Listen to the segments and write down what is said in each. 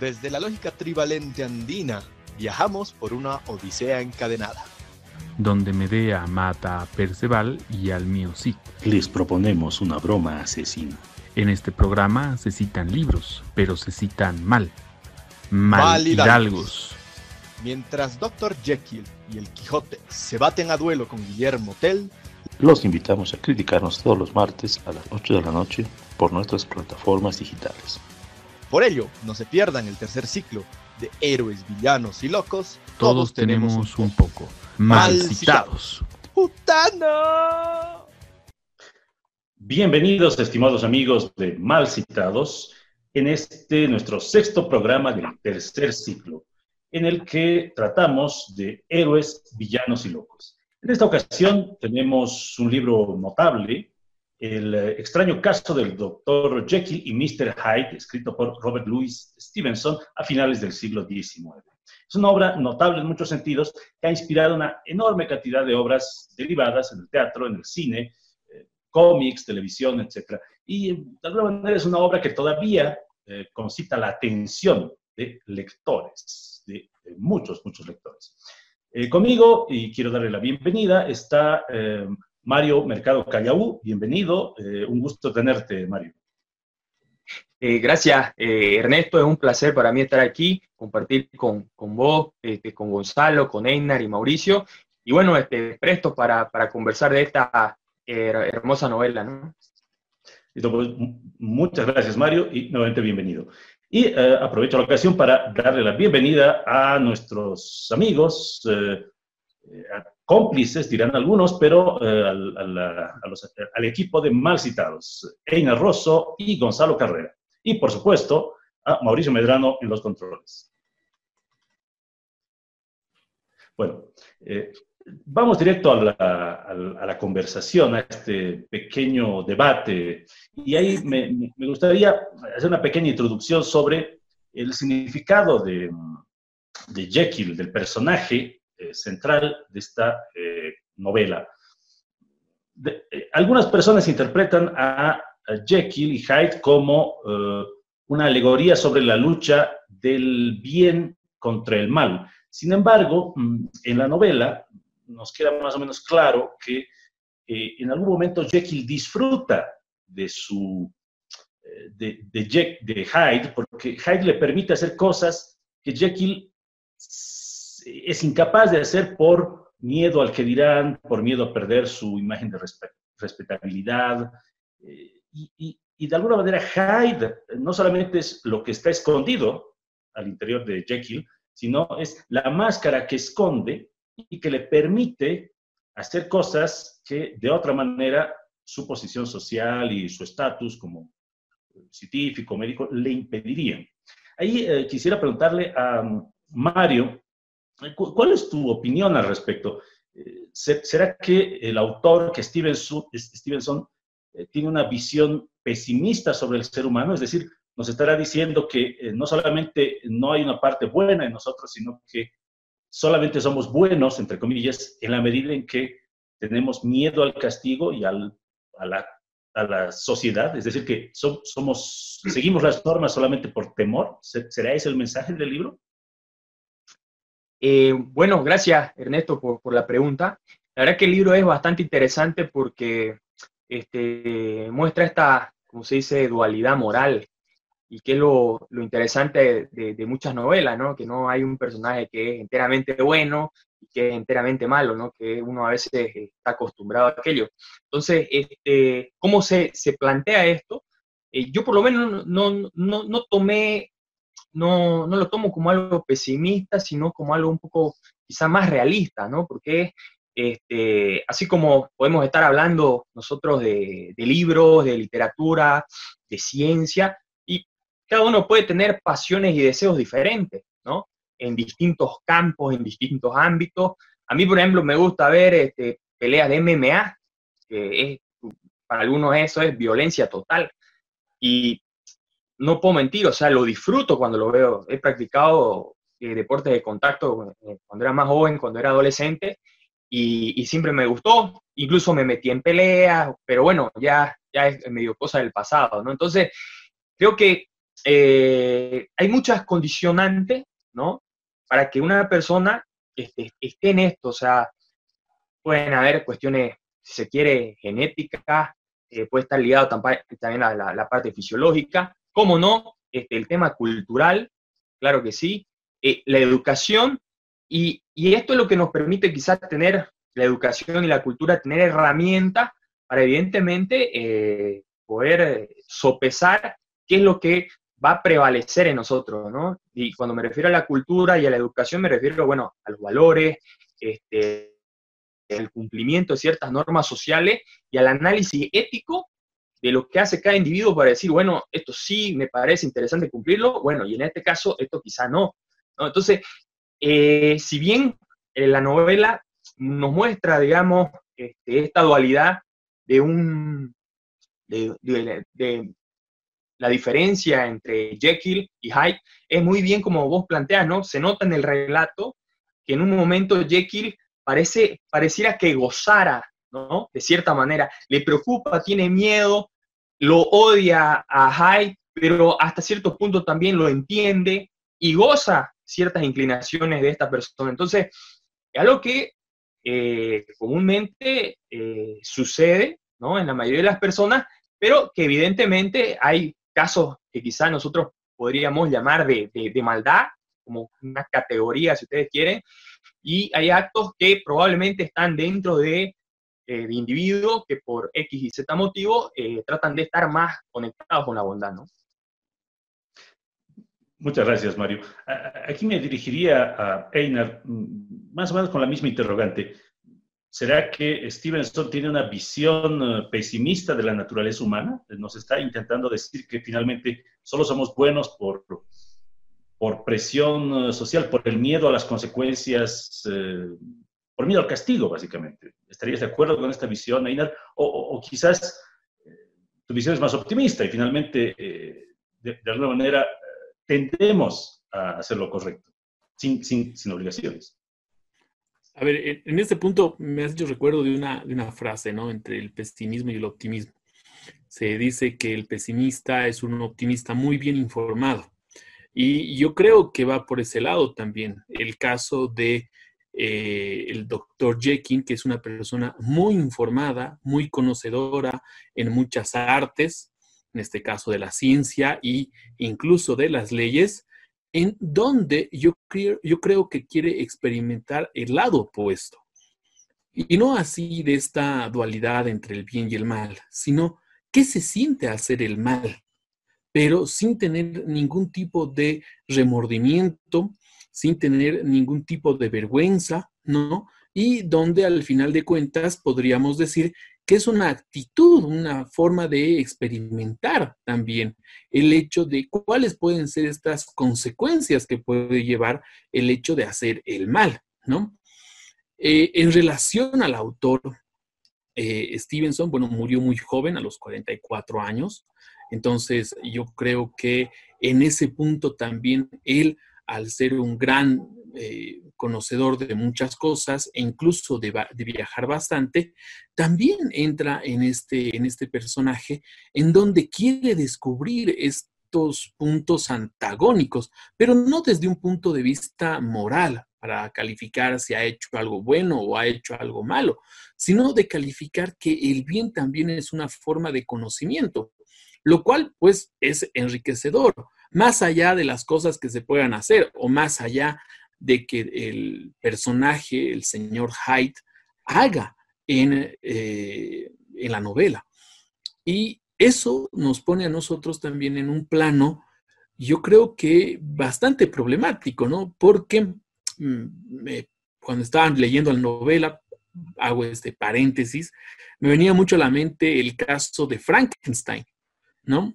Desde la lógica trivalente andina, viajamos por una odisea encadenada. Donde Medea mata a Perceval y al mío sí. Les proponemos una broma asesina. En este programa se citan libros, pero se citan mal. Mal, Mal hidalgos. hidalgos. Mientras Dr. Jekyll y el Quijote se baten a duelo con Guillermo Tell, Los invitamos a criticarnos todos los martes a las 8 de la noche por nuestras plataformas digitales. Por ello no se pierdan el tercer ciclo de Héroes, Villanos y Locos. Todos tenemos un poco. Mal Mal citados. ¡Putano! Bienvenidos, estimados amigos de Mal Citados, en este nuestro sexto programa del tercer ciclo, en el que tratamos de héroes, villanos y locos. En esta ocasión tenemos un libro notable, El eh, extraño caso del Dr. Jekyll y Mr. Hyde, escrito por Robert Louis Stevenson a finales del siglo XIX. Es una obra notable en muchos sentidos que ha inspirado una enorme cantidad de obras derivadas en el teatro, en el cine, cómics, televisión, etc. Y de alguna manera es una obra que todavía eh, concita la atención de lectores, de, muchos, muchos lectores. Eh, conmigo, y quiero darle la bienvenida, está eh, Mario Mercado Callaú. Bienvenido, eh, un gusto tenerte, Mario. Eh, gracias, eh, Ernesto. Es un placer para mí estar aquí, compartir con, con vos, este, con Gonzalo, con Einar y Mauricio. Y bueno, este, presto para, para conversar de esta eh, hermosa novela, pues, muchas gracias, Mario, y nuevamente bienvenido. Y aprovecho la ocasión para darle la bienvenida a nuestros amigos, a cómplices, dirán algunos, pero eh, al, equipo de mal citados, Einar Rosso y Gonzalo Carrera. Y, por supuesto, a Mauricio Medrano en los controles. Bueno, eh, vamos directo a la, conversación, a este pequeño debate. Y ahí me gustaría hacer una pequeña introducción sobre el significado de, de Jekyll, del personaje eh, central de esta eh, novela. Eh, algunas personas interpretan a, Jekyll y Hyde como una alegoría sobre la lucha del bien contra el mal. Sin embargo, mm, en la novela nos queda más o menos claro que en algún momento Jekyll disfruta de su de, de, Hyde, porque Hyde le permite hacer cosas que Jekyll es incapaz de hacer por miedo al que dirán, por miedo a perder su imagen de respe- respetabilidad. eh, y, de alguna manera Hyde no solamente es lo que está escondido al interior de Jekyll, sino es la máscara que esconde y que le permite hacer cosas que de otra manera su posición social y su estatus como científico, médico, le impedirían. Ahí eh, quisiera preguntarle a um, Mario, ¿cuál es tu opinión al respecto? Eh, se- ¿Será que el autor, que Stevenson, Stevenson eh, tiene una visión pesimista sobre el ser humano? Es decir, nos estará diciendo que eh, no solamente no hay una parte buena en nosotros, sino que solamente somos buenos, entre comillas, en la medida en que tenemos miedo al castigo y al, a, la, a la sociedad, es decir, que so- somos, seguimos las normas solamente por temor. ¿Se- ¿Será ese el mensaje del libro? Eh, bueno, gracias, Ernesto, por, la pregunta. La verdad que el libro es bastante interesante porque este, muestra esta, como se dice, dualidad moral y que es lo, interesante de, muchas novelas, ¿no? Que no hay un personaje que es enteramente bueno y que es enteramente malo, ¿no? Que uno a veces eh, está acostumbrado a aquello. Entonces, este, ¿cómo se, se plantea esto? Eh, yo por lo menos no, no, no tomé, no, no lo tomo como algo pesimista, sino como algo un poco quizá más realista, ¿no? Porque este, así como podemos estar hablando nosotros de, de libros, de literatura, de ciencia, y cada uno puede tener pasiones y deseos diferentes, ¿no? En distintos campos, en distintos ámbitos. A mí, por ejemplo, me gusta ver este, peleas de MMA, que para algunos eso es violencia total. Y no puedo mentir, o sea, lo disfruto cuando lo veo. He practicado eh, deportes de contacto eh, cuando era más joven, cuando era adolescente, y, siempre me gustó. Incluso me metí en peleas, pero bueno, ya, ya es medio cosa del pasado, ¿no? Entonces, creo que eh, hay muchas condicionantes, ¿no? Para que una persona esté, en esto, o sea, pueden haber cuestiones, si se quiere, genéticas, eh, puede estar ligado también a la, parte fisiológica, cómo no, este, el tema cultural, claro que sí, eh, la educación, y, esto es lo que nos permite quizás tener la educación y la cultura, tener herramientas para evidentemente eh, poder sopesar qué es lo que va a prevalecer en nosotros, ¿no? Y cuando me refiero a la cultura y a la educación, me refiero, bueno, a los valores, este, el cumplimiento de ciertas normas sociales y al análisis ético de lo que hace cada individuo para decir, bueno, esto sí me parece interesante cumplirlo, bueno, y en este caso esto quizá no. Entonces, eh, si bien eh, la novela nos muestra, digamos, este, esta dualidad de un, de, la diferencia entre Jekyll y Hyde, es muy bien como vos planteas, ¿no? Se nota en el relato que en un momento Jekyll parece, pareciera que gozara, ¿no? De cierta manera, le preocupa, tiene miedo, lo odia a Hyde, pero hasta cierto punto también lo entiende y goza ciertas inclinaciones de esta persona. Entonces, es algo que eh, comúnmente eh, sucede ¿no? en la mayoría de las personas, pero que evidentemente hay casos que quizá nosotros podríamos llamar de, de maldad, como una categoría, si ustedes quieren, y hay actos que probablemente están dentro de, eh, individuos que por X y Z motivo eh, tratan de estar más conectados con la bondad, ¿no? Muchas gracias, Mario. Aquí me dirigiría a Einar, mm, más o menos con la misma interrogante. ¿Será que Stevenson tiene una visión eh, pesimista de la naturaleza humana? Nos está intentando decir que finalmente solo somos buenos por, por presión eh, social, por el miedo a las consecuencias, eh, por miedo al castigo, básicamente. ¿Estarías de acuerdo con esta visión, Einar? O, quizás eh, tu visión es más optimista y finalmente, de, alguna manera, tendemos a hacer lo correcto, sin, sin, sin, obligaciones. A ver, en este punto me has hecho recuerdo de una, de una frase, ¿no? Entre el pesimismo y el optimismo. Se dice que el pesimista es un optimista muy bien informado y yo creo que va por ese lado también. El caso de eh, el doctor Jekyll, que es una persona muy informada, muy conocedora en muchas artes, en este caso de la ciencia e incluso de las leyes, en donde yo creo, yo creo que quiere experimentar el lado opuesto. Y no así de esta dualidad entre el bien y el mal, sino qué se siente hacer el mal, pero sin tener ningún tipo de remordimiento, sin tener ningún tipo de vergüenza, ¿no? Y donde al final de cuentas podríamos decir que es una actitud, una forma de experimentar también el hecho de cuáles pueden ser estas consecuencias que puede llevar el hecho de hacer el mal, ¿no? Eh, en relación al autor, eh, Stevenson, bueno, murió muy joven, a los 44 años, entonces, yo creo que en ese punto también él, al ser un gran eh, conocedor de muchas cosas e incluso de, viajar bastante, también entra en este, en este personaje en donde quiere descubrir estos puntos antagónicos, pero no desde un punto de vista moral para calificar si ha hecho algo bueno o ha hecho algo malo, sino de calificar que el bien también es una forma de conocimiento lo cual pues es enriquecedor, más allá de las cosas que se puedan hacer o más allá de que el personaje, el señor Hyde, haga en, eh, en la novela. Y eso nos pone a nosotros también en un plano, yo creo que bastante problemático, ¿no? Porque mm, cuando estaban leyendo la novela, hago este paréntesis, me venía mucho a la mente el caso de Frankenstein. ¿no?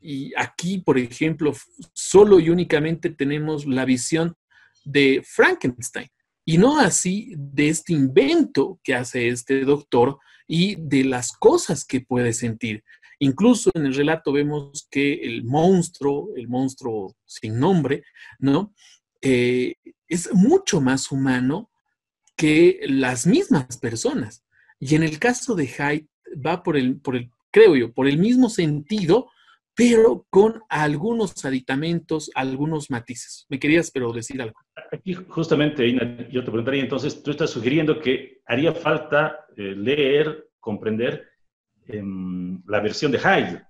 Y aquí, por ejemplo, solo y únicamente tenemos la visión de Frankenstein y no así de este invento que hace este doctor y de las cosas que puede sentir. Incluso en el relato vemos que el monstruo, el monstruo sin nombre, ¿no? Eh, es mucho más humano que las mismas personas. Y en el caso de Hyde va por el, por el creo yo, por el mismo sentido, pero con algunos aditamentos, algunos matices. ¿Me querías pero decir algo? Aquí justamente, yo te preguntaría entonces, tú estás sugiriendo que haría falta eh, leer, comprender em, la versión de Hyde.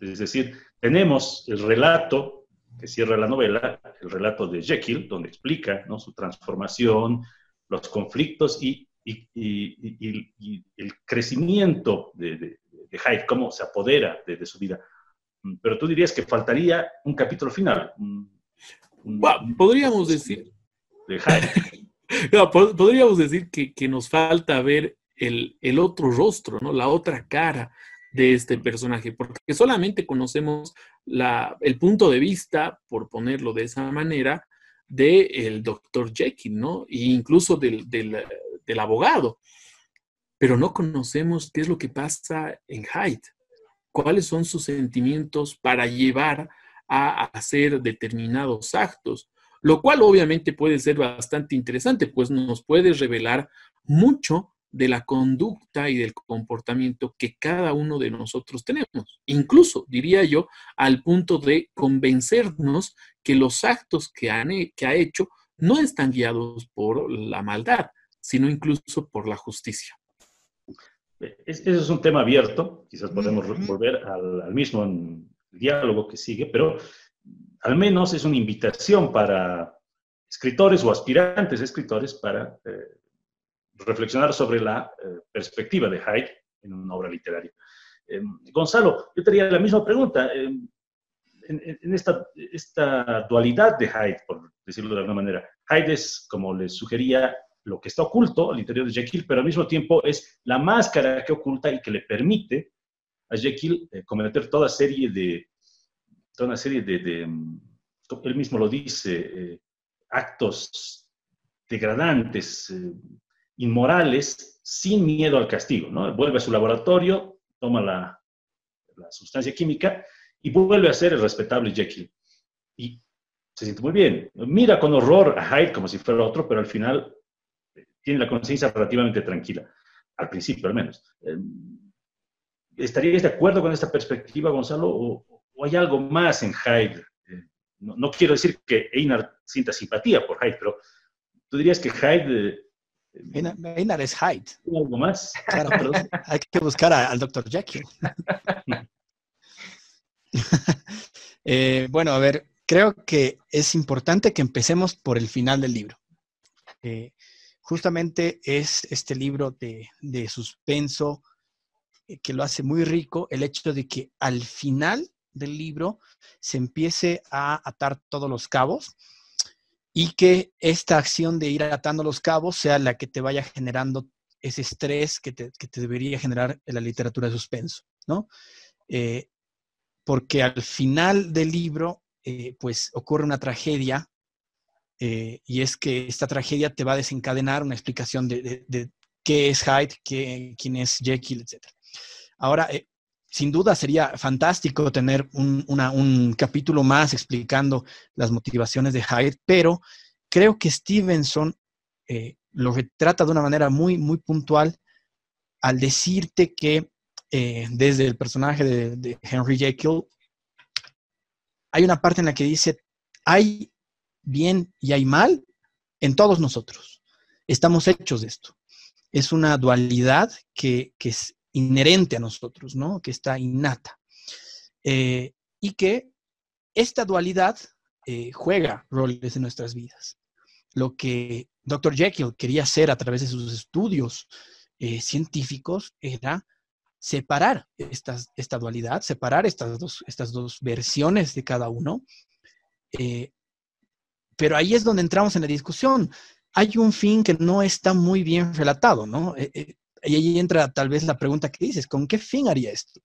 Es decir, tenemos el relato que cierra la novela, el relato de Jekyll, donde explica ¿no? su transformación, los conflictos y, el crecimiento de, Hyde, cómo se apodera de, su vida. Mm, pero tú dirías que faltaría un capítulo final. podríamos decir. De podríamos decir que, nos falta ver el, el, otro rostro, ¿no? La otra cara de este personaje, porque solamente conocemos la, el punto de vista, por ponerlo de esa manera, del el doctor Jekyll, ¿no? E incluso del, del, abogado. Pero no conocemos qué es lo que pasa en Hyde, cuáles son sus sentimientos para llevar a hacer determinados actos, lo cual obviamente puede ser bastante interesante, pues nos puede revelar mucho de la conducta y del comportamiento que cada uno de nosotros tenemos. Incluso, diría yo, al punto de convencernos que los actos que, han, que ha hecho no están guiados por la maldad, sino incluso por la justicia. Ese es un tema abierto, quizás podemos volver al, mismo diálogo que sigue, pero al menos es una invitación para escritores o aspirantes escritores para eh, reflexionar sobre la eh, perspectiva de Hyde en una obra literaria. Eh, Gonzalo, yo te la misma pregunta. Eh, en, esta, esta, dualidad de Hyde, por decirlo de alguna manera, Hyde es, como les sugería, lo que está oculto al interior de Jekyll, pero al mismo tiempo es la máscara que oculta y que le permite a Jekyll cometer toda serie de, toda una serie de, de él mismo lo dice, actos degradantes, inmorales sin miedo al castigo, ¿no? Vuelve a su laboratorio, toma la, sustancia química y vuelve a ser el respetable Jekyll. Y se siente muy bien. Mira con horror a Hyde como si fuera otro, pero al final eh, tiene la conciencia relativamente tranquila, al principio al menos. Eh, ¿Estarías de acuerdo con esta perspectiva, Gonzalo? ¿O, hay algo más en Hyde? Eh, no, no, quiero decir que Einar sienta simpatía por Hyde, pero tú dirías que Hyde Einar es Hyde. ¿Algo más? Claro, pero hay que buscar al Dr. Jekyll. Eh, bueno, a ver, creo que es importante que empecemos por el final del libro. Eh, justamente es este libro de, de suspenso eh, que lo hace muy rico, el hecho de que al final del libro se empiece a atar todos los cabos y que esta acción de ir atando los cabos sea la que te vaya generando ese estrés que te, debería generar en la literatura de suspenso, ¿no? Eh, porque al final del libro, eh, pues ocurre una tragedia eh, y es que esta tragedia te va a desencadenar una explicación de, qué es Hyde, qué, quién es Jekyll, etc. Ahora, sin duda sería fantástico tener un, capítulo más explicando las motivaciones de Hyde, pero creo que Stevenson eh, lo retrata de una manera muy, muy puntual al decirte que eh, desde el personaje de, de Henry Jekyll hay una parte en la que dice, hay bien y hay mal en todos nosotros. Estamos hechos de esto. Es una dualidad que, que, es inherente a nosotros, ¿no? Que está innata. Eh, y que esta dualidad eh, juega roles en nuestras vidas. Lo que Dr. Jekyll quería hacer a través de sus estudios eh, científicos era separar esta dualidad, separar estas dos, estas dos versiones de cada uno. Pero ahí es donde entramos en la discusión. Hay un fin que no está muy bien relatado, ¿no? y ahí entra tal vez la pregunta que dices, ¿con qué fin haría esto?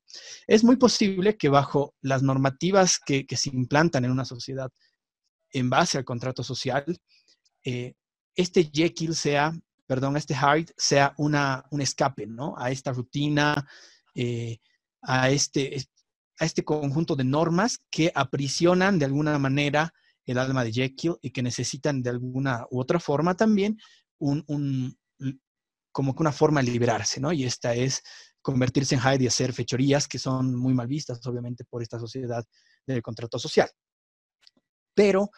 Es muy posible que bajo las normativas que, se implantan en una sociedad en base al contrato social, eh, este Jekyll sea, perdón, este Hyde sea una, un escape, ¿no? A esta rutina, eh, a, este, a este conjunto de normas que aprisionan de alguna manera el alma de Jekyll y que necesitan de alguna u otra forma también un, como que una forma de liberarse, ¿no? Y esta es convertirse en Hyde y hacer fechorías que son muy mal vistas, obviamente, por esta sociedad del contrato social. Pero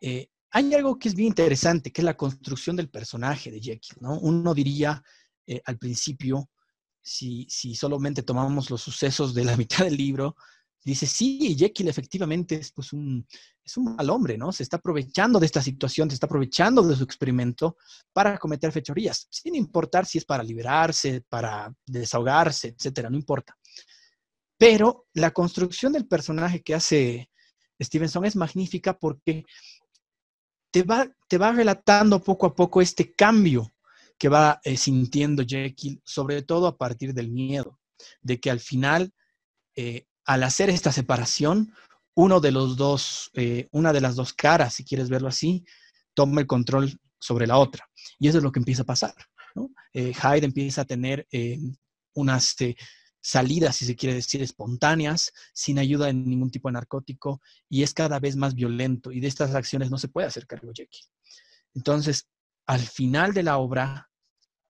eh, hay algo que es bien interesante, que es la construcción del personaje de Jekyll, ¿no? Uno diría eh, al principio, si, si solamente tomamos los sucesos de la mitad del libro, dice, sí, Jekyll efectivamente es, pues, un, es un mal hombre, ¿no? Se está aprovechando de esta situación, se está aprovechando de su experimento para cometer fechorías, sin importar si es para liberarse, para desahogarse, etcétera, no importa. Pero la construcción del personaje que hace Stevenson es magnífica porque te va, te va relatando poco a poco este cambio que va eh, sintiendo Jekyll, sobre todo a partir del miedo, de que al final, eh, al hacer esta separación, uno de los dos, eh, una de las dos caras, si quieres verlo así, toma el control sobre la otra. Y eso es lo que empieza a pasar. Hyde empieza a tener unas salidas, si se quiere decir, espontáneas, sin ayuda de ningún tipo de narcótico, y es cada vez más violento, y de estas acciones no se puede hacer cargo Jekyll. Entonces, al final de la obra,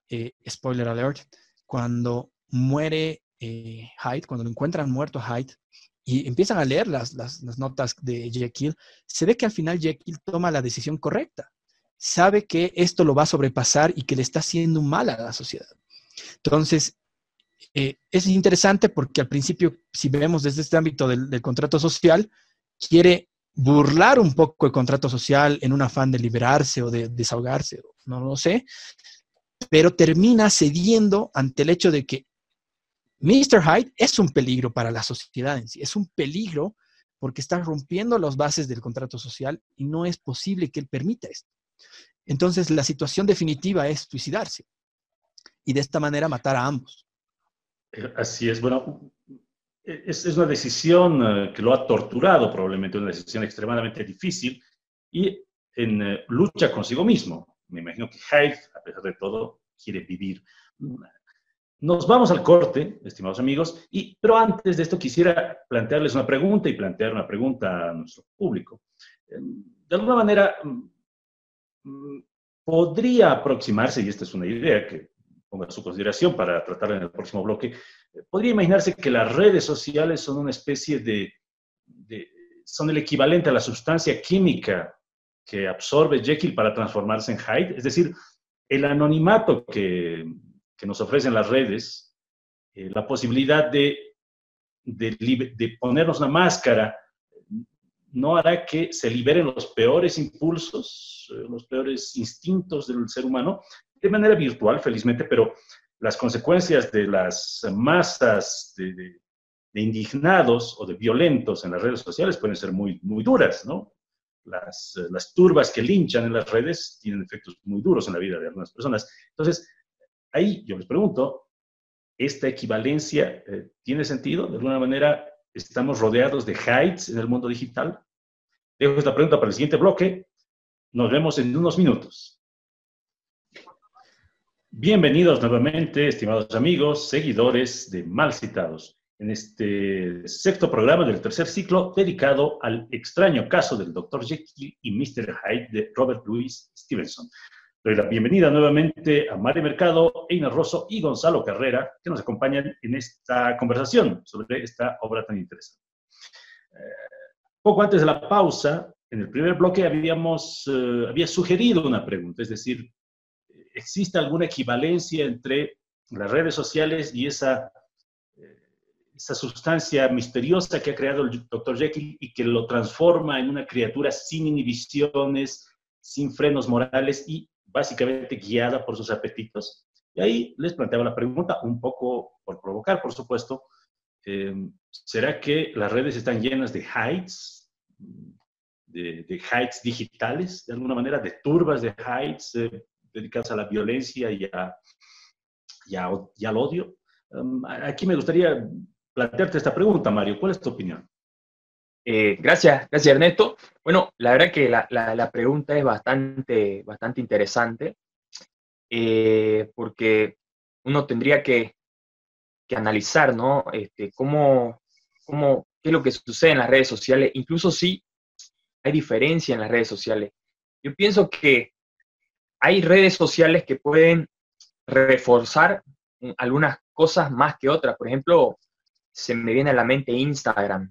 eh, spoiler alert, cuando muere eh, Hyde, cuando lo encuentran muerto Hyde, y empiezan a leer las, las, notas de Jekyll, se ve que al final Jekyll toma la decisión correcta. Sabe que esto lo va a sobrepasar y que le está haciendo mal a la sociedad. Entonces, eh, es interesante porque al principio, si vemos desde este ámbito del, contrato social, quiere burlar un poco el contrato social en un afán de liberarse o de desahogarse, no lo sé, pero termina cediendo ante el hecho de que Mr. Hyde es un peligro para la sociedad en sí, es un peligro porque está rompiendo las bases del contrato social y no es posible que él permita esto. Entonces, la situación definitiva es suicidarse y de esta manera matar a ambos. Eh, así es, bueno, es, una decisión eh, que lo ha torturado probablemente, una decisión extremadamente difícil y en eh, lucha consigo mismo. Me imagino que Hyde, a pesar de todo, quiere vivir. Nos vamos al corte, estimados amigos, y, pero antes de esto quisiera plantearles una pregunta y plantear una pregunta a nuestro público. De alguna manera, mm, mm, podría aproximarse, y esta es una idea que ponga a su consideración para tratarla en el próximo bloque, eh, podría imaginarse que las redes sociales son una especie de, son el equivalente a la sustancia química que absorbe Jekyll para transformarse en Hyde, es decir, el anonimato que, que nos ofrecen las redes, eh, la posibilidad de, de, de ponernos una máscara, no hará que se liberen los peores impulsos, eh, los peores instintos del ser humano de manera virtual, felizmente, pero las consecuencias de las masas de, indignados o de violentos en las redes sociales pueden ser muy, muy duras, ¿no? Las, las turbas que linchan en las redes tienen efectos muy duros en la vida de algunas personas. Entonces, ahí yo les pregunto, ¿esta equivalencia eh, tiene sentido? De alguna manera, ¿estamos rodeados de heights en el mundo digital? Dejo esta pregunta para el siguiente bloque. Nos vemos en unos minutos. Bienvenidos nuevamente, estimados amigos, seguidores de Mal Citados, en este sexto programa del tercer ciclo dedicado al extraño caso del Dr. Jekyll y Mr. Hyde de Robert Louis Stevenson. Doy la bienvenida nuevamente a Mario Mercado, Einar Rosso y Gonzalo Carrera, que nos acompañan en esta conversación sobre esta obra tan interesante. Eh, poco antes de la pausa, en el primer bloque habíamos, eh, había sugerido una pregunta, es decir, ¿existe alguna equivalencia entre las redes sociales y esa, eh, esa sustancia misteriosa que ha creado el Dr. Jekyll y que lo transforma en una criatura sin inhibiciones, sin frenos morales y básicamente guiada por sus apetitos? Y ahí les planteaba la pregunta, un poco por provocar, por supuesto, eh, ¿será que las redes están llenas de heights, de, de heights digitales, de alguna manera, de turbas de heights, eh, dedicadas a la violencia y, y, al odio. Um, aquí me gustaría plantearte esta pregunta, Mario. ¿Cuál es tu opinión? Eh, gracias, gracias Ernesto. Bueno, la verdad que la, la, pregunta es bastante, bastante interesante eh, porque uno tendría que, que analizar, ¿no? Este, cómo, cómo, qué es lo que sucede en las redes sociales, incluso si hay diferencia en las redes sociales. Yo pienso que hay redes sociales que pueden reforzar algunas cosas más que otras. Por ejemplo, se me viene a la mente Instagram.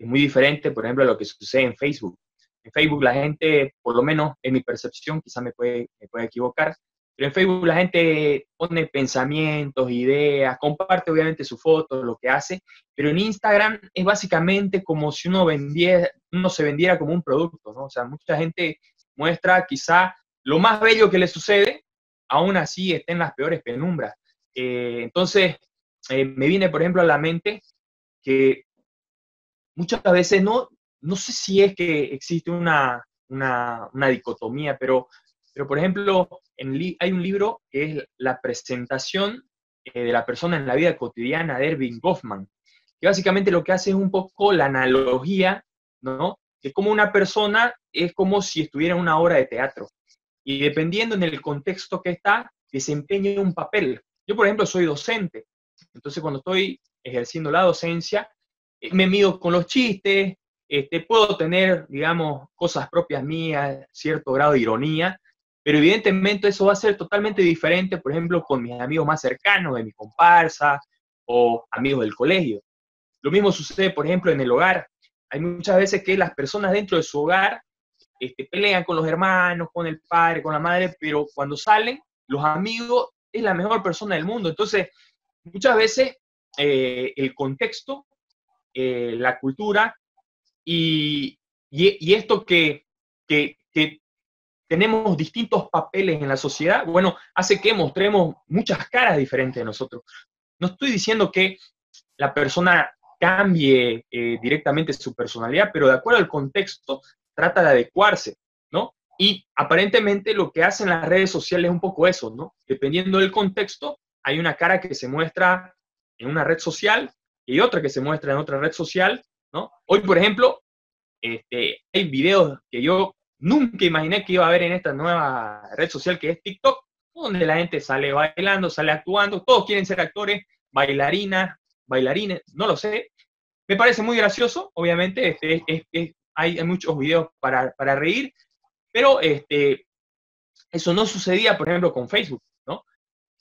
Es muy diferente, por ejemplo, a lo que sucede en Facebook. En Facebook la gente, por lo menos en mi percepción, quizá me puede, me puede equivocar, pero en Facebook la gente pone pensamientos, ideas, comparte obviamente su foto, lo que hace, pero en Instagram es básicamente como si uno, vendiera, uno se vendiera como un producto, ¿no? O sea, mucha gente muestra quizá lo más bello que le sucede, aún así está en las peores penumbras. Eh, entonces, eh, me viene, por ejemplo, a la mente que muchas veces no, no sé si es que existe una, una, dicotomía, pero, pero por ejemplo, en hay un libro que es La presentación eh, de la persona en la vida cotidiana de Erving Goffman, que básicamente lo que hace es un poco la analogía, ¿no? Que como una persona es como si estuviera en una obra de teatro. Y dependiendo en el contexto que está, desempeña un papel. Yo, por ejemplo, soy docente. Entonces, cuando estoy ejerciendo la docencia, me mido con los chistes, este, puedo tener, digamos, cosas propias mías, cierto grado de ironía, pero evidentemente eso va a ser totalmente diferente, por ejemplo, con mis amigos más cercanos, de mi comparsa o amigos del colegio. Lo mismo sucede, por ejemplo, en el hogar. Hay muchas veces que las personas dentro de su hogar este, pelean con los hermanos, con el padre, con la madre, pero cuando salen, los amigos es la mejor persona del mundo. Entonces, muchas veces eh, el contexto, eh, la cultura y, esto que, que, tenemos distintos papeles en la sociedad, bueno, hace que mostremos muchas caras diferentes de nosotros. No estoy diciendo que la persona cambie eh, directamente su personalidad, pero de acuerdo al contexto, trata de adecuarse, ¿no? Y aparentemente lo que hacen las redes sociales es un poco eso, ¿no? Dependiendo del contexto, hay una cara que se muestra en una red social y otra que se muestra en otra red social, ¿no? Hoy, por ejemplo, este, hay videos que yo nunca imaginé que iba a haber en esta nueva red social que es TikTok, donde la gente sale bailando, sale actuando, todos quieren ser actores, bailarinas, bailarines, no lo sé. Me parece muy gracioso, obviamente, este, es, hay, muchos videos para, reír, pero este, eso no sucedía, por ejemplo, con Facebook, ¿no?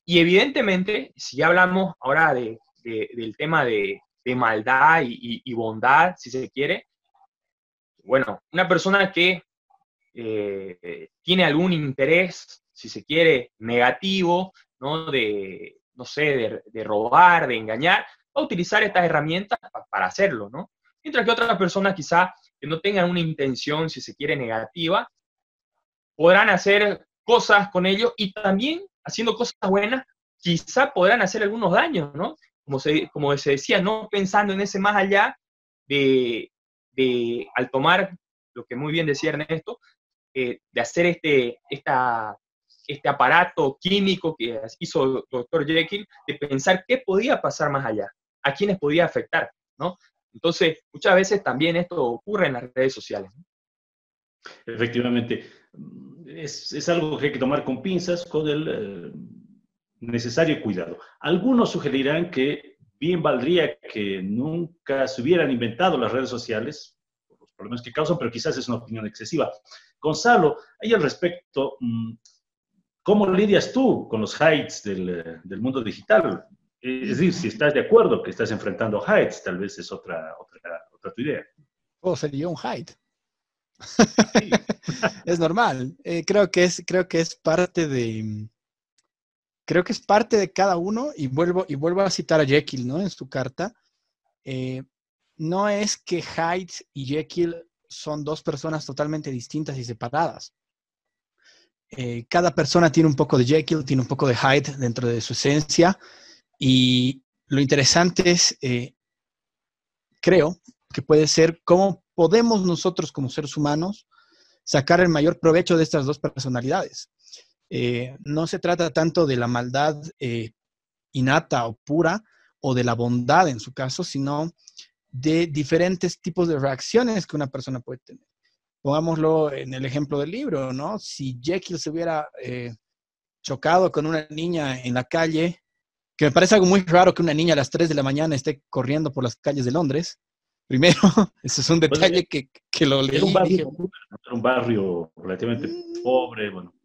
Y evidentemente, si hablamos ahora de, del tema de, maldad y, bondad, si se quiere, bueno, una persona que eh, tiene algún interés, si se quiere, negativo, ¿no? De, no sé, de, robar, de engañar, va a utilizar estas herramientas para hacerlo, ¿no? Mientras que otras personas quizá que no tengan una intención, si se quiere, negativa, podrán hacer cosas con ellos y también haciendo cosas buenas, quizá podrán hacer algunos daños, ¿no? Como se, como se decía, no pensando en ese más allá de, de al tomar, lo que muy bien decía Ernesto, eh, de hacer este, esta, este aparato químico que hizo el doctor Jekyll, de pensar qué podía pasar más allá, a quiénes podía afectar, ¿no? Entonces, muchas veces también esto ocurre en las redes sociales. Efectivamente, es, es, algo que hay que tomar con pinzas, con el eh, necesario cuidado. Algunos sugerirán que bien valdría que nunca se hubieran inventado las redes sociales, por los problemas que causan, pero quizás es una opinión excesiva. Gonzalo, ahí al respecto, mm, ¿cómo lidias tú con los heights del, del mundo digital? Es decir, si estás de acuerdo que estás enfrentando heights, tal vez es otra, otra, otra tu idea. O sería un height. es normal. Eh, creo, que es, creo que es parte de, creo que es parte de cada uno, y vuelvo, y vuelvo a citar a Jekyll, ¿no? En su carta. Eh, no es que Hyde y Jekyll son dos personas totalmente distintas y separadas. Eh, cada persona tiene un poco de Jekyll, tiene un poco de Hyde dentro de su esencia, y lo interesante es, eh, creo, que puede ser cómo podemos nosotros como seres humanos sacar el mayor provecho de estas dos personalidades. Eh, no se trata tanto de la maldad eh, innata o pura o de la bondad en su caso, sino de diferentes tipos de reacciones que una persona puede tener. Pongámoslo en el ejemplo del libro, ¿no? Si Jekyll se hubiera eh, chocado con una niña en la calle, que me parece algo muy raro que una niña a las 3 de la mañana esté corriendo por las calles de Londres. Primero, ese es un pues, detalle que, que, lo leí. Era un barrio, un barrio relativamente mm. pobre, bueno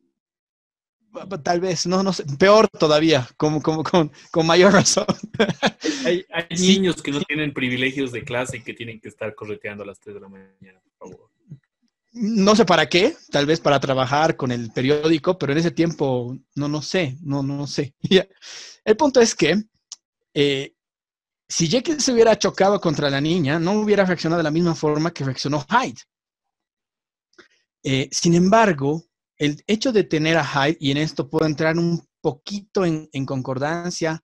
tal vez, no, no sé, peor todavía, como, como, con, con mayor razón. Hay, hay niños que no tienen privilegios de clase y que tienen que estar correteando a las 3 de la mañana, por favor. No sé para qué, tal vez para trabajar con el periódico, pero en ese tiempo no, no sé, no, no sé. El punto es que eh, si Jekyll se hubiera chocado contra la niña, no hubiera reaccionado de la misma forma que reaccionó Hyde. Eh, sin embargo, el hecho de tener a Hyde, y en esto puedo entrar un poquito en, concordancia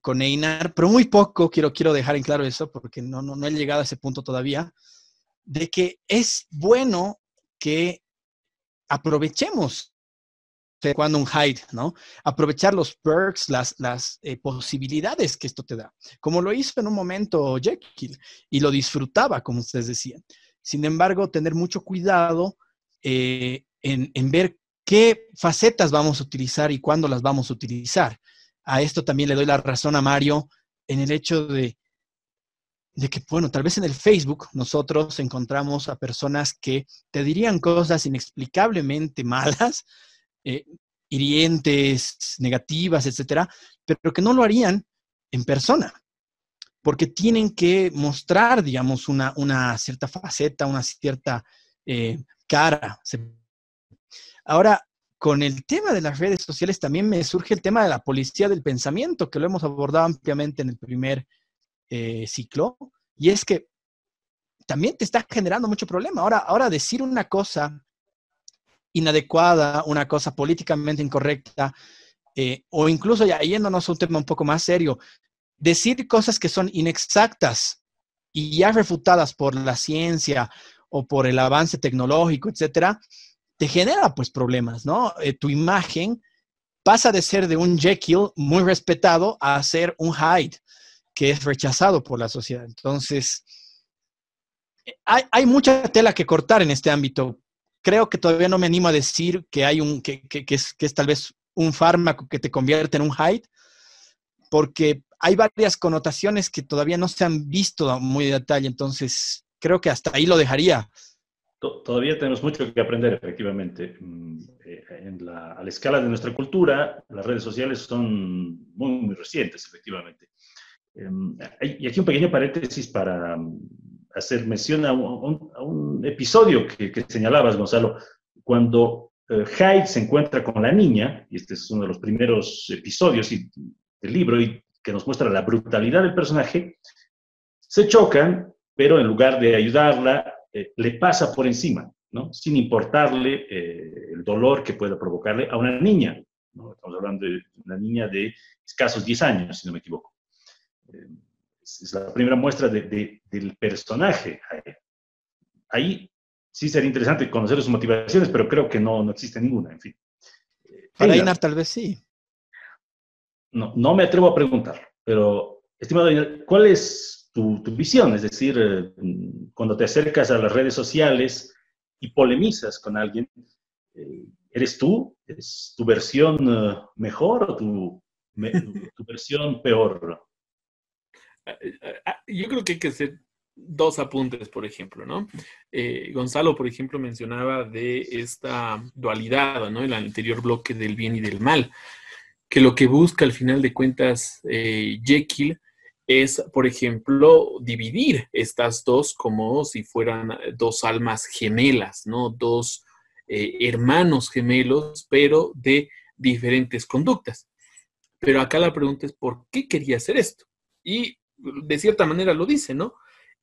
con Einar, pero muy poco, quiero, quiero dejar en claro eso, porque no, no, no he llegado a ese punto todavía, de que es bueno que aprovechemos cuando un Hyde, ¿no? Aprovechar los perks, las, las eh, posibilidades que esto te da, como lo hizo en un momento Jekyll y lo disfrutaba, como ustedes decían. Sin embargo, tener mucho cuidado eh, en, ver qué facetas vamos a utilizar y cuándo las vamos a utilizar. A esto también le doy la razón a Mario en el hecho de, de que, bueno, tal vez en el Facebook nosotros encontramos a personas que te dirían cosas inexplicablemente malas, eh, hirientes, negativas, etcétera, pero que no lo harían en persona, porque tienen que mostrar, digamos, una, una cierta faceta, una cierta eh, cara. Ahora, con el tema de las redes sociales también me surge el tema de la policía del pensamiento, que lo hemos abordado ampliamente en el primer eh, ciclo, y es que también te está generando mucho problema. Ahora, ahora decir una cosa inadecuada, una cosa políticamente incorrecta, eh, o incluso ya yéndonos a un tema un poco más serio, decir cosas que son inexactas y ya refutadas por la ciencia o por el avance tecnológico, etcétera, te genera pues problemas, ¿no? Eh, tu imagen pasa de ser de un Jekyll muy respetado a ser un Hyde, que es rechazado por la sociedad. Entonces, hay, hay, mucha tela que cortar en este ámbito. Creo que todavía no me animo a decir que hay un, que, que, que, es, que es tal vez un fármaco que te convierte en un Hyde, porque hay varias connotaciones que todavía no se han visto muy de detalle. Entonces, creo que hasta ahí lo dejaría. Todavía tenemos mucho que aprender, efectivamente. Mm, eh, en la, a la escala de nuestra cultura, las redes sociales son muy, muy recientes, efectivamente. Em, y aquí un pequeño paréntesis para mm, hacer mención a un, episodio que, señalabas, Gonzalo, cuando eh, Hyde se encuentra con la niña, y este es uno de los primeros episodios del libro y que nos muestra la brutalidad del personaje, se chocan pero en lugar de ayudarla, eh, le pasa por encima, ¿no? Sin importarle eh, el dolor que pueda provocarle a una niña, ¿no? Estamos hablando de una niña de escasos 10 años, si no me equivoco. Eh, es la primera muestra de, del personaje. Ahí sí sería interesante conocer sus motivaciones, pero creo que no, no existe ninguna, en fin. Para Einar, tal vez sí. No, no me atrevo a preguntar, pero, estimado Einar, ¿cuál es tu, visión, es decir, eh, cuando te acercas a las redes sociales y polemizas con alguien, eh, ¿eres tú? ¿Es tu versión eh, mejor o tu, versión peor? Yo creo que hay que hacer dos apuntes, por ejemplo, ¿no? Gonzalo, por ejemplo, mencionaba de esta dualidad, ¿no? El anterior bloque del bien y del mal, que lo que busca al final de cuentas Jekyll es, por ejemplo, dividir estas dos como si fueran dos almas gemelas, ¿no? Dos eh, hermanos gemelos, pero de diferentes conductas. Pero acá la pregunta es, ¿por qué quería hacer esto? Y de cierta manera lo dice, ¿no?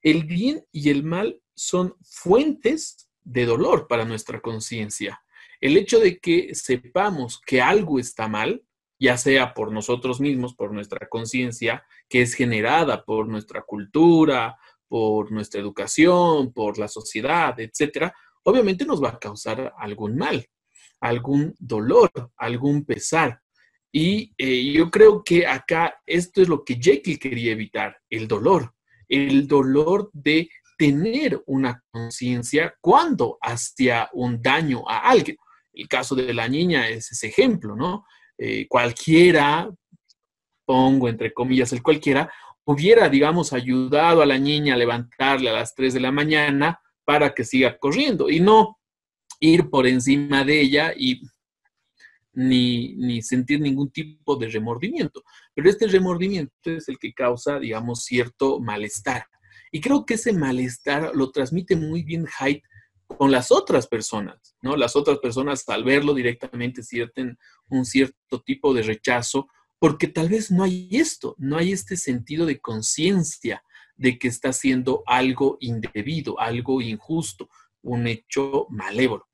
El bien y el mal son fuentes de dolor para nuestra conciencia. El hecho de que sepamos que algo está mal ya sea por nosotros mismos, por nuestra conciencia, que es generada por nuestra cultura, por nuestra educación, por la sociedad, etcétera, obviamente nos va a causar algún mal, algún dolor, algún pesar. Y eh, yo creo que acá esto es lo que Jekyll quería evitar, el dolor, el dolor de tener una conciencia cuando hacía un daño a alguien. El caso de la niña es ese ejemplo, ¿no? Eh, cualquiera, pongo entre comillas el cualquiera, hubiera, digamos, ayudado a la niña a levantarle a las 3 de la mañana para que siga corriendo y no ir por encima de ella y ni, ni sentir ningún tipo de remordimiento. Pero este remordimiento es el que causa, digamos, cierto malestar. Y creo que ese malestar lo transmite muy bien Haidt con las otras personas, ¿no? Las otras personas al verlo directamente sienten un cierto tipo de rechazo porque tal vez no hay esto, no hay este sentido de conciencia de que está haciendo algo indebido, algo injusto, un hecho malévolo.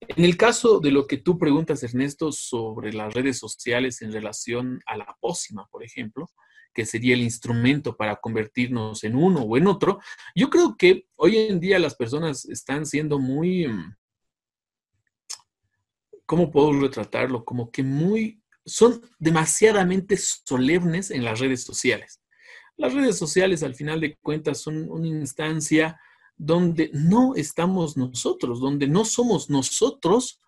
En el caso de lo que tú preguntas, Ernesto, sobre las redes sociales en relación a la pócima, por ejemplo, que sería el instrumento para convertirnos en uno o en otro, yo creo que hoy en día las personas están siendo muy, mm, ¿cómo puedo retratarlo? Como que muy, son demasiadamente solemnes en las redes sociales. Las redes sociales, al final de cuentas, son una instancia donde no estamos nosotros, donde no somos nosotros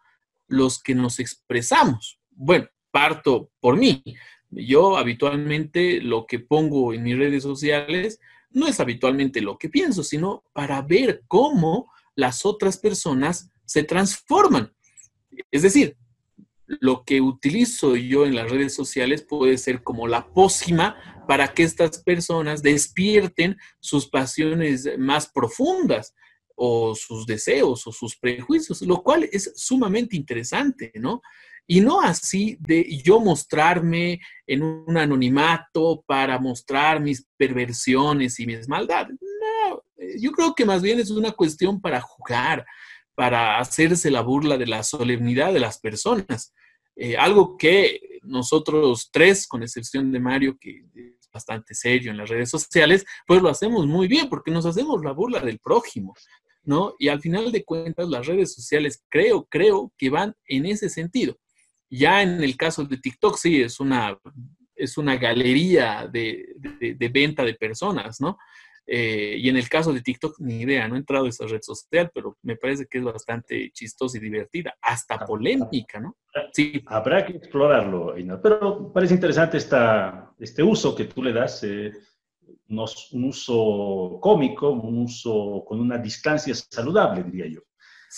los que nos expresamos. Bueno, parto por mí. Yo habitualmente lo que pongo en mis redes sociales no es habitualmente lo que pienso, sino para ver cómo las otras personas se transforman. Es decir, lo que utilizo yo en las redes sociales puede ser como la pócima para que estas personas despierten sus pasiones más profundas o sus deseos o sus prejuicios, lo cual es sumamente interesante, ¿no? Y no así de yo mostrarme en un anonimato para mostrar mis perversiones y mis maldades. No, yo creo que más bien es una cuestión para jugar, para hacerse la burla de la solemnidad de las personas. Eh, algo que nosotros tres, con excepción de Mario, que es bastante serio en las redes sociales, pues lo hacemos muy bien porque nos hacemos la burla del prójimo, ¿no? Y al final de cuentas, las redes sociales creo, creo que van en ese sentido. Ya en el caso de TikTok, sí, es una, es una galería de, de venta de personas, ¿no? Eh, y en el caso de TikTok, ni idea, no he entrado a esa red social, pero me parece que es bastante chistosa y divertida, hasta ah, polémica, ¿no? Sí. Habrá que explorarlo, pero parece interesante esta, este uso que tú le das, eh, un uso cómico, un uso con una distancia saludable, diría yo.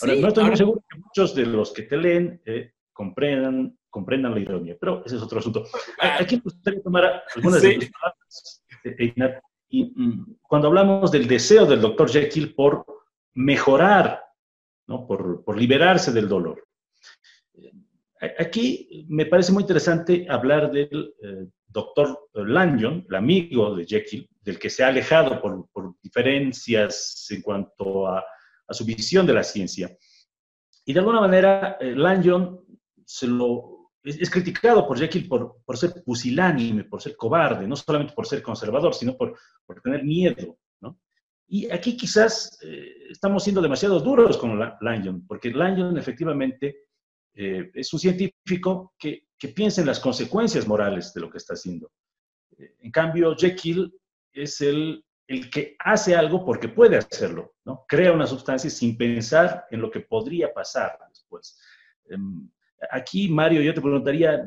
Ahora, no estoy muy seguro que muchos de los que te leen eh, comprendan, comprendan la ironía, pero ese es otro asunto. Ah. Aquí me gustaría tomar algunas de tus palabras, y mm, cuando hablamos del deseo del doctor Jekyll por mejorar, ¿no? por, por liberarse del dolor. Eh, aquí me parece muy interesante hablar del eh, doctor Lanyon, el amigo de Jekyll, del que se ha alejado por, por diferencias en cuanto a, a, su visión de la ciencia. Y de alguna manera, eh, Lanyon se lo es, criticado por Jekyll por, por, ser pusilánime, por ser cobarde, no solamente por ser conservador, sino por, por tener miedo. ¿no? Y aquí quizás eh, estamos siendo demasiado duros con Lanyon, porque Lanyon efectivamente eh, es un científico que, que, piensa en las consecuencias morales de lo que está haciendo. Eh, en cambio, Jekyll es el, el que hace algo porque puede hacerlo, ¿no? Crea una sustancia sin pensar en lo que podría pasar después. Aquí, Mario, yo te preguntaría,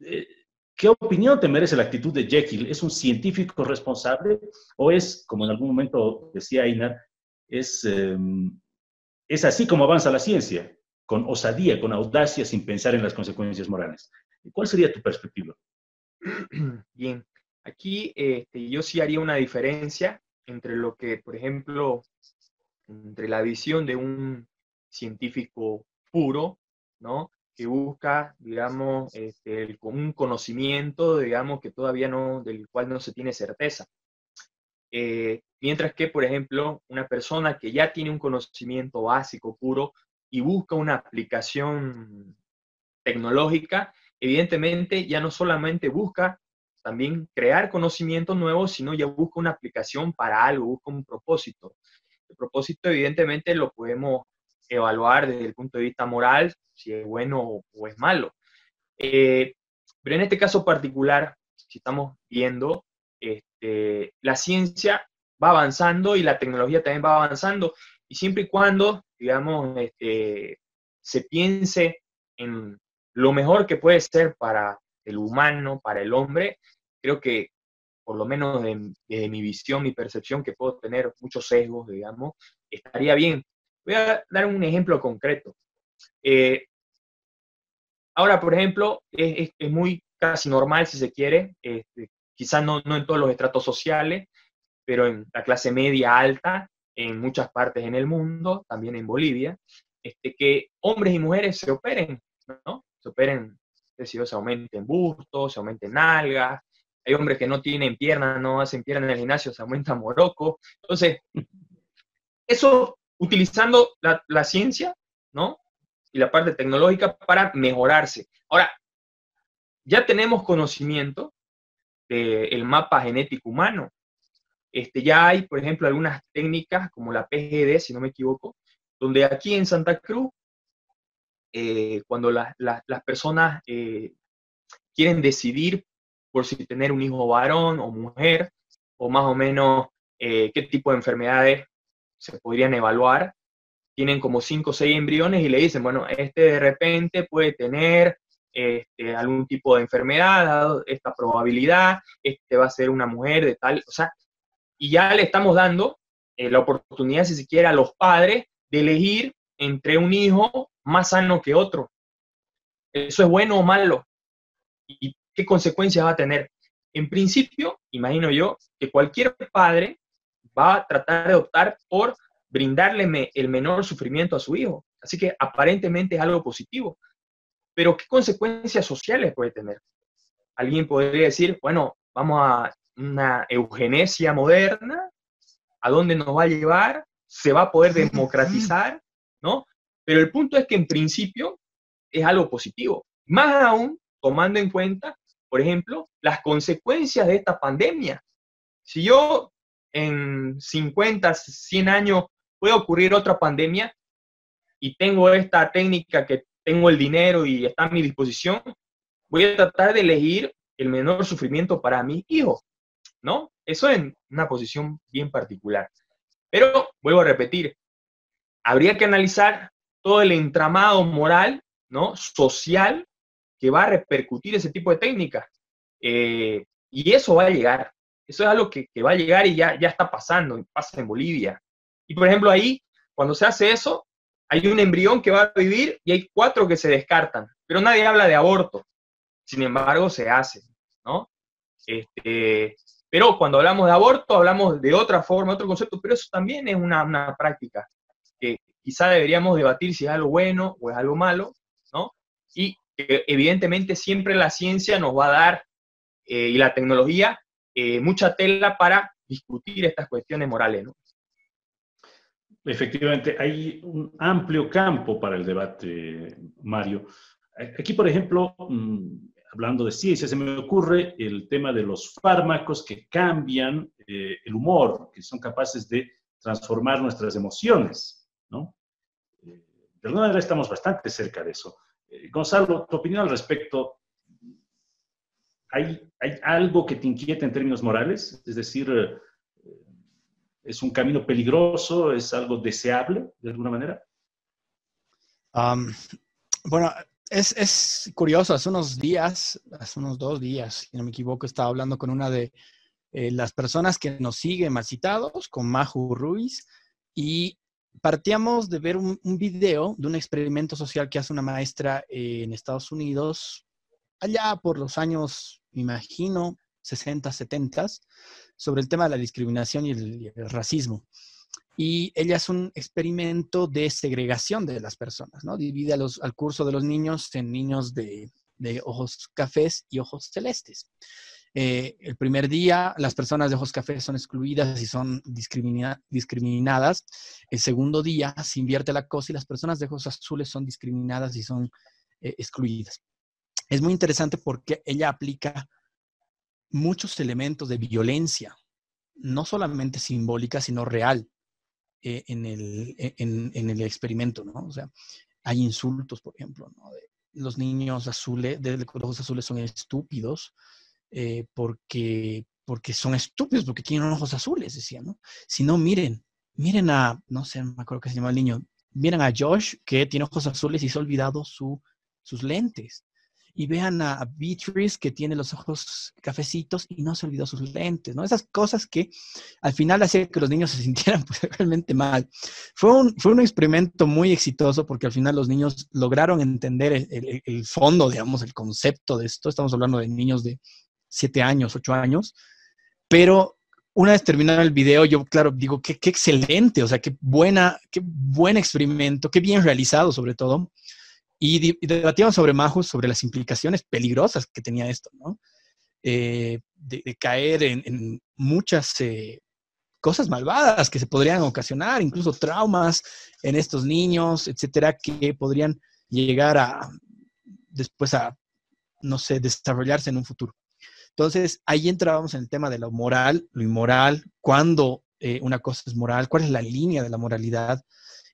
eh, ¿qué opinión te merece la actitud de Jekyll? ¿Es un científico responsable o es, como en algún momento decía Einar, es, em, es así como avanza la ciencia, con osadía, con audacia, sin pensar en las consecuencias morales? ¿Cuál sería tu perspectiva? Bien, aquí este, yo sí haría una diferencia entre lo que, por ejemplo, entre la visión de un científico puro ¿no? Que busca, digamos, este, un conocimiento, digamos, que todavía no, del cual no se tiene certeza. Eh, mientras que, por ejemplo, una persona que ya tiene un conocimiento básico, puro, y busca una aplicación tecnológica, evidentemente ya no solamente busca también crear conocimientos nuevos, sino ya busca una aplicación para algo, busca un propósito. El propósito, evidentemente, lo podemos evaluar desde el punto de vista moral si es bueno o, es malo. Eh, pero en este caso particular, si estamos viendo, este, la ciencia va avanzando y la tecnología también va avanzando, y siempre y cuando, digamos, este, se piense en lo mejor que puede ser para el humano, para el hombre, creo que por lo menos desde mi visión, mi percepción, que puedo tener muchos sesgos, digamos, estaría bien Voy a dar un ejemplo concreto. Eh, Ahora, por ejemplo, es, es, muy casi normal, si se quiere, este, quizás no, no en todos los estratos sociales, pero en la clase media alta, en muchas partes en el mundo, también en Bolivia, este, que hombres y mujeres se operen, ¿no? Se operen, se aumenten bustos, se aumenten nalgas, hay hombres que no tienen piernas, no hacen piernas en el gimnasio, se aumenta moroco. Entonces, eso utilizando la, la ciencia, ¿no? Y la parte tecnológica para mejorarse. Ahora, ya tenemos conocimiento del mapa genético humano. Este, ya hay, por ejemplo, algunas técnicas como la PGD, si no me equivoco, donde aquí en Santa Cruz, eh, cuando las personas eh, quieren decidir por si tener un hijo varón o mujer, o más o menos eh, qué tipo de enfermedades se podrían evaluar, tienen como cinco o seis embriones y le dicen, bueno, este de repente puede tener este, algún tipo de enfermedad, esta probabilidad, este va a ser una mujer de tal, o sea, y ya le estamos dando eh, la oportunidad, si se quiere, a los padres de elegir entre un hijo más sano que otro. ¿Eso es bueno o malo? ¿Y qué consecuencias va a tener? En principio, imagino yo, que cualquier padre va a tratar de optar por brindarle el menor sufrimiento a su hijo. Así que aparentemente es algo positivo. Pero ¿qué consecuencias sociales puede tener? Alguien podría decir, bueno, vamos a una eugenesia moderna, ¿a dónde nos va a llevar? ¿Se va a poder democratizar? ¿No? Pero el punto es que en principio es algo positivo. Más aún tomando en cuenta, por ejemplo, las consecuencias de esta pandemia. Si yo en 50, 100 años puede ocurrir otra pandemia y tengo esta técnica que tengo el dinero y está a mi disposición, voy a tratar de elegir el menor sufrimiento para mi hijo, ¿no? Eso en una posición bien particular. Pero, vuelvo a repetir, habría que analizar todo el entramado moral, ¿no? Social que va a repercutir ese tipo de técnicas. Eh, y eso va a llegar. Eso es algo que, que, va a llegar y ya, ya está pasando, pasa en Bolivia. Y por ejemplo ahí, cuando se hace eso, hay un embrión que va a vivir y hay cuatro que se descartan, pero nadie habla de aborto. Sin embargo, se hace, ¿no? Este, pero cuando hablamos de aborto, hablamos de otra forma, otro concepto, pero eso también es una, práctica que quizá deberíamos debatir si es algo bueno o es algo malo, ¿no? Y evidentemente siempre la ciencia nos va a dar eh, y la tecnología eh, mucha tela para discutir estas cuestiones morales, ¿no? Efectivamente, hay un amplio campo para el debate, Mario. Aquí, por ejemplo, mm, hablando de ciencia, se me ocurre el tema de los fármacos que cambian eh, el humor, que son capaces de transformar nuestras emociones, ¿no? Eh, de alguna manera estamos bastante cerca de eso. Gonzalo, tu opinión al respecto, ¿hay, ¿hay algo que te inquieta en términos morales? Es decir, ¿Es un camino peligroso? ¿Es algo deseable de alguna manera? bueno, es, curioso. Hace unos días, hace unos dos días, si no me equivoco, estaba hablando con una de eh, las personas que nos siguen más citados, con Maju Ruiz, y partíamos de ver un, video de un experimento social que hace una maestra en Estados Unidos, allá por los años, me imagino, 60, 70, sobre el tema de la discriminación y el, racismo. Y ella es un experimento de segregación de las personas, ¿no? Divide al curso de los niños en niños de, ojos cafés y ojos celestes. Eh, el primer día las personas de ojos cafés son excluidas y son discriminadas. El segundo día se invierte la cosa y las personas de ojos azules son discriminadas y son eh, excluidas. Es muy interesante porque ella aplica muchos elementos de violencia, no solamente simbólica, sino real eh, en, el, e, en, el, experimento, ¿no? O sea, hay insultos, por ejemplo, ¿no? los niños azules, de los ojos azules son estúpidos eh, porque, porque son estúpidos, porque tienen ojos azules, decía, ¿no? Si no, miren, miren a, no sé, me acuerdo que se llama el niño, miren a Josh que tiene ojos azules y se ha olvidado su, sus lentes. Y vean a, Beatrice que tiene los ojos cafecitos y no se olvidó sus lentes, ¿no? Esas cosas que al final hacían que los niños se sintieran pues, realmente mal. Fue un, fue un experimento muy exitoso porque al final los niños lograron entender el, el fondo, digamos, el concepto de esto. Estamos hablando de niños de 7 años, 8 años, pero una vez terminado el video, yo, claro, digo, qué, qué excelente, o sea, qué buena, qué buen experimento, qué bien realizado sobre todo. Y, debatíamos sobre Majus, sobre las implicaciones peligrosas que tenía esto, ¿no? Eh, de, caer en, muchas eh, cosas malvadas que se podrían ocasionar, incluso traumas en estos niños, etcétera, que podrían llegar a después a, no sé, desarrollarse en un futuro. Entonces, ahí entrábamos en el tema de lo moral, lo inmoral, cuándo eh, una cosa es moral, cuál es la línea de la moralidad.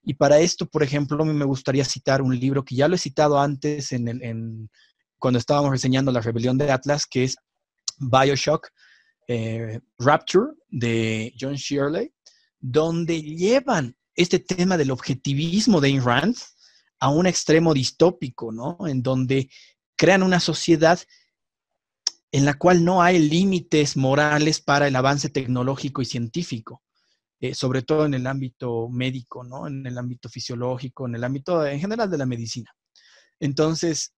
Y para esto, por ejemplo, me gustaría citar un libro que ya lo he citado antes en, cuando estábamos reseñando La Rebelión de Atlas, que es Bioshock eh, Rapture de John Shirley, donde llevan este tema del objetivismo de Ayn Rand a un extremo distópico, ¿no? En donde crean una sociedad en la cual no hay límites morales para el avance tecnológico y científico, eh, sobre todo en el ámbito médico, ¿no? en el ámbito fisiológico, en el ámbito en general de la medicina. Entonces,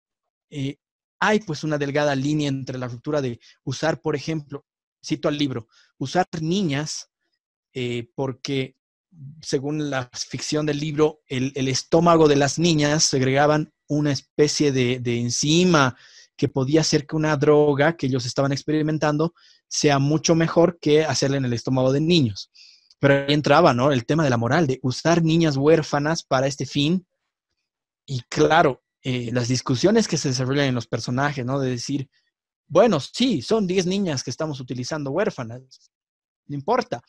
eh, hay pues una delgada línea entre la ruptura de usar, por ejemplo, cito al libro, usar niñas eh, porque según la ficción del libro, el, estómago de las niñas segregaban una especie de, de enzima que podía hacer que una droga que ellos estaban experimentando sea mucho mejor que hacerla en el estómago de niños. Pero ahí entraba, ¿no? El tema de la moral, de usar niñas huérfanas para este fin. Y claro, eh, las discusiones que se desarrollan en los personajes, ¿no? De decir, bueno, sí, son 10 niñas que estamos utilizando huérfanas, no importa.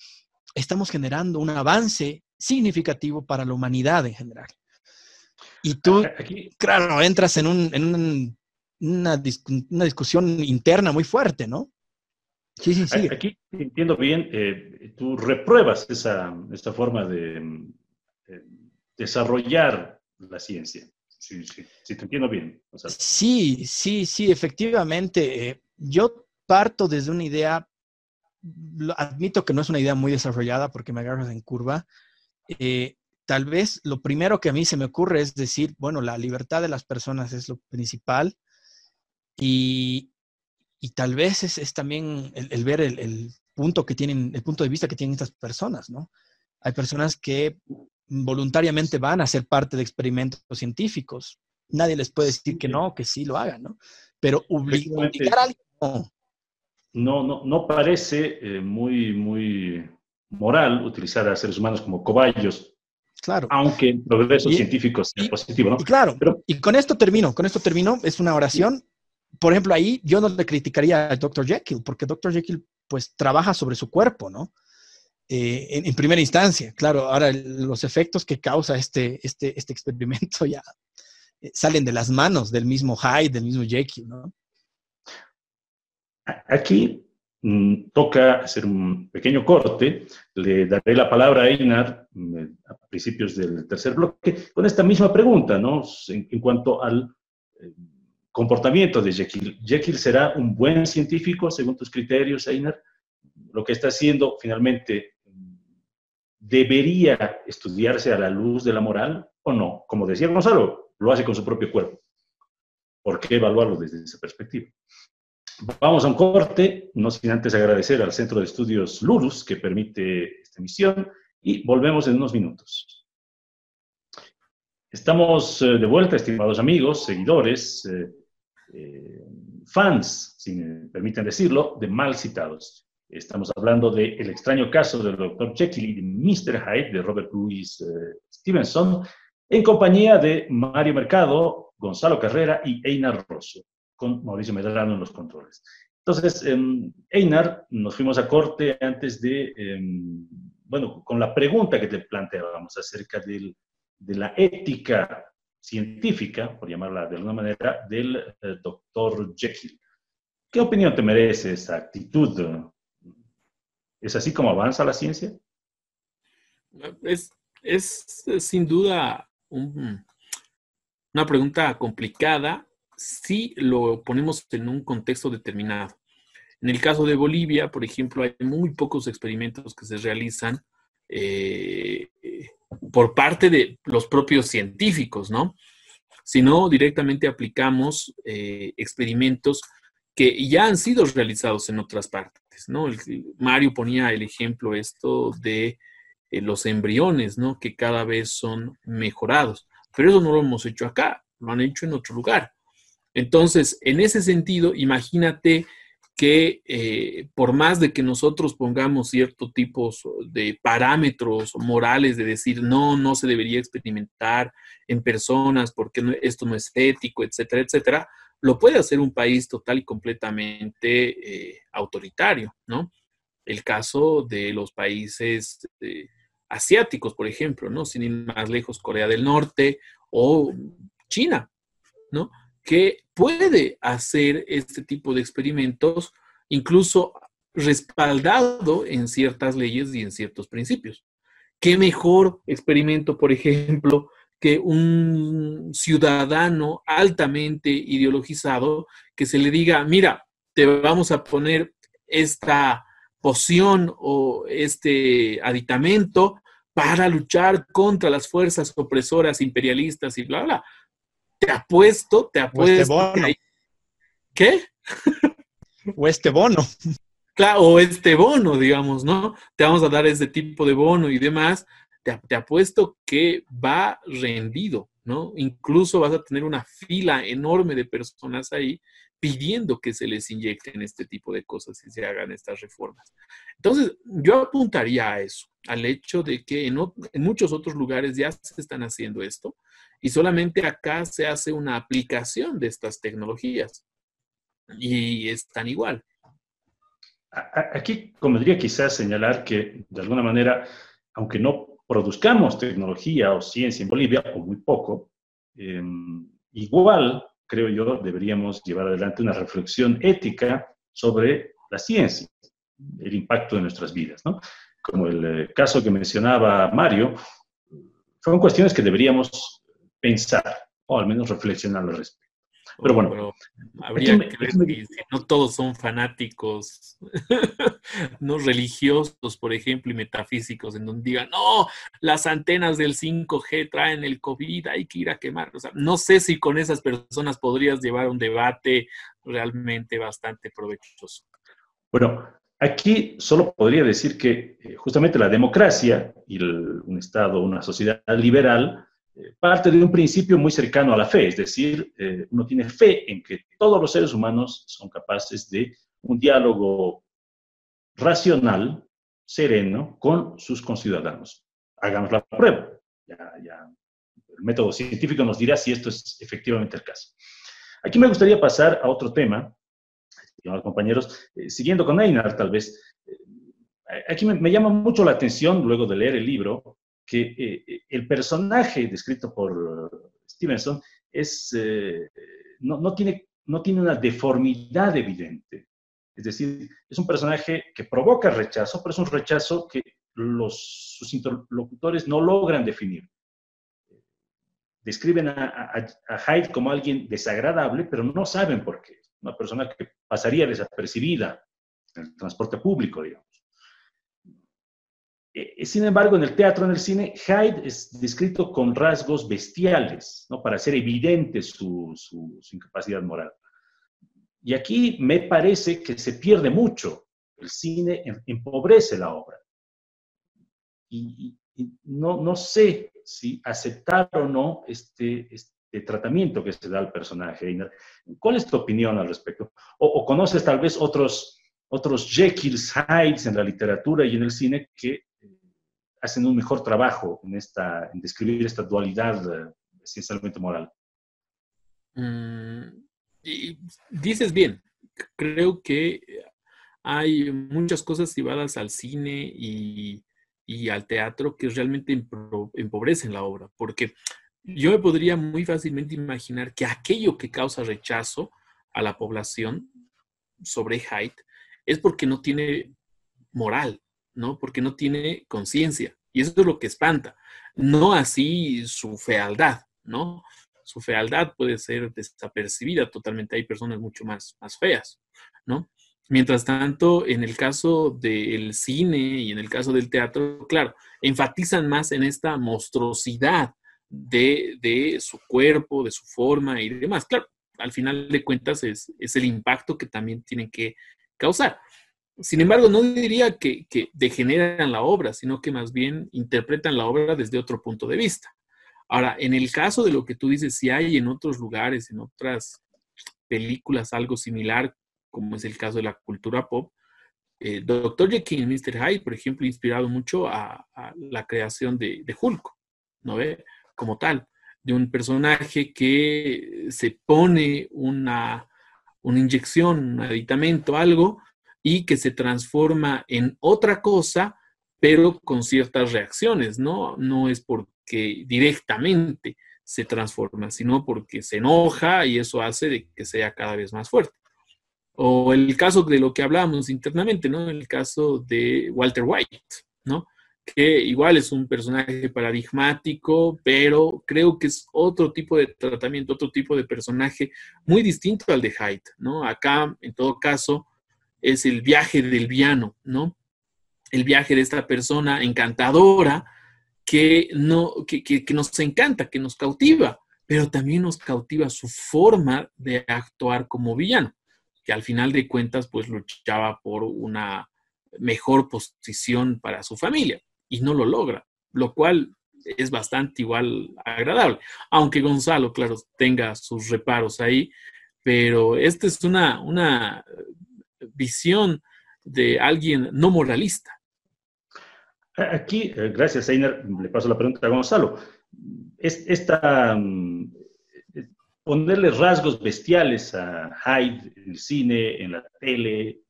Estamos generando un avance significativo para la humanidad en general. Y tú, claro, entras en un, en un una, discusión interna muy fuerte, ¿no? Sí, sí, sí. Aquí, entiendo bien, eh, tú repruebas esa, esta forma de desarrollar la ciencia. Sí, sí, sí, te entiendo bien. sí, sí, sí, efectivamente. Eh, yo parto desde una idea, admito que no es una idea muy desarrollada porque me agarras en curva. Eh, tal vez lo primero que a mí se me ocurre es decir, bueno, la libertad de las personas es lo principal y, tal vez es, también el, ver el, punto que tienen, el punto de vista que tienen estas personas, ¿no? Hay personas que voluntariamente van a ser parte de experimentos científicos. Nadie les puede decir que no, que sí lo hagan, ¿no? Pero obligar a alguien, no. No, no, parece eh, muy, muy moral utilizar a seres humanos como cobayos Claro. Aunque el progreso científico sea positivo, ¿no? Y claro, y con esto termino, con esto termino, es una oración por ejemplo, ahí yo no le criticaría al Dr. Jekyll, porque Dr. Jekyll pues trabaja sobre su cuerpo, ¿no? Eh, en, primera instancia, claro, ahora los efectos que causa este, este, este experimento ya eh, salen de las manos del mismo Hyde, del mismo Jekyll, ¿no? Aquí mm, toca hacer un pequeño corte. Le daré la palabra a Einar mm, a principios del tercer bloque con esta misma pregunta, ¿no? En, cuanto al eh, comportamiento de Jekyll. Jekyll será un buen científico según tus criterios, Einar. Lo que está haciendo finalmente debería estudiarse a la luz de la moral o no. Como decía Gonzalo, lo hace con su propio cuerpo. ¿Por qué evaluarlo desde esa perspectiva? Vamos a un corte, no sin antes agradecer al Centro de Estudios Lurus que permite esta emisión y volvemos en unos minutos. Estamos eh, de vuelta, estimados amigos, seguidores, eh, eh, fans, si me permiten decirlo, de mal citados. Estamos hablando de El extraño caso del Dr. Jekyll y de Mr. Hyde de Robert Louis eh, Stevenson, en compañía de Mario Mercado, Gonzalo Carrera y Einar Rosso, con Mauricio Medrano en los controles. Entonces, em, Einar, nos fuimos a corte antes de, em, bueno, con la pregunta que te planteábamos acerca del, de la ética científica, por llamarla de alguna manera, del eh, doctor Jekyll. ¿Qué opinión te merece esa actitud? ¿Es así como avanza la ciencia? Es, es sin duda una pregunta complicada si lo ponemos en un contexto determinado. En el caso de Bolivia, por ejemplo, hay muy pocos experimentos que se realizan eh, por parte de los propios científicos, ¿no? Sino directamente aplicamos eh, experimentos que ya han sido realizados en otras partes, ¿no? Mario ponía el ejemplo esto de eh, los embriones, ¿no? Que cada vez son mejorados, pero eso no lo hemos hecho acá, lo han hecho en otro lugar. Entonces, en ese sentido, imagínate que eh, por más de que nosotros pongamos ciertos tipos de parámetros morales de decir no, no se debería experimentar en personas porque esto no es ético, etcétera, etcétera, lo puede hacer un país total y completamente eh, autoritario, ¿no? El caso de los países eh, asiáticos, por ejemplo, ¿no? Sin ir más lejos, Corea del Norte o China, ¿no? Que puede hacer este tipo de experimentos, incluso respaldado en ciertas leyes y en ciertos principios. ¿Qué mejor experimento, por ejemplo, que un ciudadano altamente ideologizado que se le diga, mira, te vamos a poner esta poción o este aditamento para luchar contra las fuerzas opresoras imperialistas y bla, bla. Te apuesto, te este apuesto. O este bono. ¿Qué? o este bono. Claro, o este bono, digamos, ¿no? Te vamos a dar ese tipo de bono y demás te, apuesto que va rendido, ¿no? Incluso vas a tener una fila enorme de personas ahí pidiendo que se les inyecten este tipo de cosas y se hagan estas reformas. Entonces, yo apuntaría a eso, al hecho de que en, en, muchos otros lugares ya se están haciendo esto y solamente acá se hace una aplicación de estas tecnologías y están igual. Aquí convendría quizás señalar que, de alguna manera, aunque no produzcamos tecnología o ciencia en Bolivia, o muy poco, em, igual, creo yo, deberíamos llevar adelante una reflexión ética sobre la ciencia, el impacto de nuestras vidas, ¿no? Como el eh, caso que mencionaba Mario, son cuestiones que deberíamos pensar, o al menos reflexionar al respecto. Pero bueno. habría que ver si no todos son fanáticos, no religiosos, por ejemplo, y metafísicos, en donde digan, no, las antenas del 5G traen el COVID, hay que ir a quemar. O sea, no sé si con esas personas podrías llevar un debate realmente bastante provechoso. Bueno, aquí solo podría decir que eh, justamente la democracia y un Estado, una sociedad liberal, parte de un principio muy cercano a la fe, es decir, eh, uno tiene fe en que todos los seres humanos son capaces de un diálogo racional, sereno, con sus conciudadanos. Hagamos la prueba. el método científico nos dirá si esto es efectivamente el caso. Aquí me gustaría pasar a otro tema, compañeros, eh, siguiendo con Einar tal vez. aquí me llama mucho la atención, luego de leer el libro, que eh, eh, el personaje descrito por Stevenson es, eh, no, no, tiene, no tiene una deformidad evidente. Es decir, es un personaje que provoca rechazo, pero es un rechazo que los, sus interlocutores no logran definir. Describen a, a, Hyde como alguien desagradable, pero no saben por qué. Una persona que pasaría desapercibida en el transporte público, digamos. Eh, sin embargo, en el teatro, en el cine, Hyde es descrito con rasgos bestiales, ¿no? para hacer evidente su, incapacidad moral. Y aquí me parece que se pierde mucho. El cine em, empobrece la obra. Y, no, no, sé si aceptar o no este, este, tratamiento que se da al personaje. ¿Cuál es tu opinión al respecto? O, o conoces tal vez otros, otros Jekylls, Hydes en la literatura y en el cine que hacen un mejor trabajo en, esta, en describir esta dualidad eh, esencialmente moral. Mm, dices bien, creo que hay muchas cosas llevadas al cine y, y al teatro que realmente empobrecen la obra, porque yo me podría muy fácilmente imaginar que aquello que causa rechazo a la población sobre Hyde es porque no tiene moral, ¿no? Porque no tiene conciencia. Y eso es lo que espanta. No así su fealdad, ¿no? su fealdad puede ser desapercibida totalmente. Hay personas mucho más, más feas, ¿no? Mientras tanto, en el caso del cine y en el caso del teatro, claro, enfatizan más en esta monstruosidad de, su cuerpo, de su forma y demás. Claro, al final de cuentas es, el impacto que también tienen que causar. Sin embargo, no diría que, degeneran la obra, sino que más bien interpretan la obra desde otro punto de vista. Ahora, en el caso de lo que tú dices, si hay en otros lugares, en otras películas algo similar, como es el caso de la cultura pop, eh, Dr. Jekyll y Mr. Hyde, por ejemplo, inspirado mucho a, la creación de, de Hulk, ¿no ve? Como tal, de un personaje que se pone una, una inyección, un aditamento, algo, y que se transforma en otra cosa, pero con ciertas reacciones, ¿no? No es porque directamente se transforma, sino porque se enoja y eso hace de que sea cada vez más fuerte. O el caso de lo que hablábamos internamente, ¿no? El caso de Walter White, ¿no? Que igual es un personaje paradigmático, pero creo que es otro tipo de tratamiento, otro tipo de personaje muy distinto al de Hyde, ¿no? Acá, en todo caso, es el viaje del viano, ¿no? El viaje de esta persona encantadora que, no, que, que nos encanta, que nos cautiva, pero también nos cautiva su forma de actuar como villano que al final de cuentas pues luchaba por una mejor posición para su familia y no lo logra, lo cual es bastante igual agradable, aunque Gonzalo, claro, tenga sus reparos ahí, pero esta es una, una visión de alguien no moralista. Aquí, eh, gracias, Einer, le paso la pregunta a Gonzalo. Esta, mm, ponerle rasgos bestiales a Hyde en el cine, en la tele,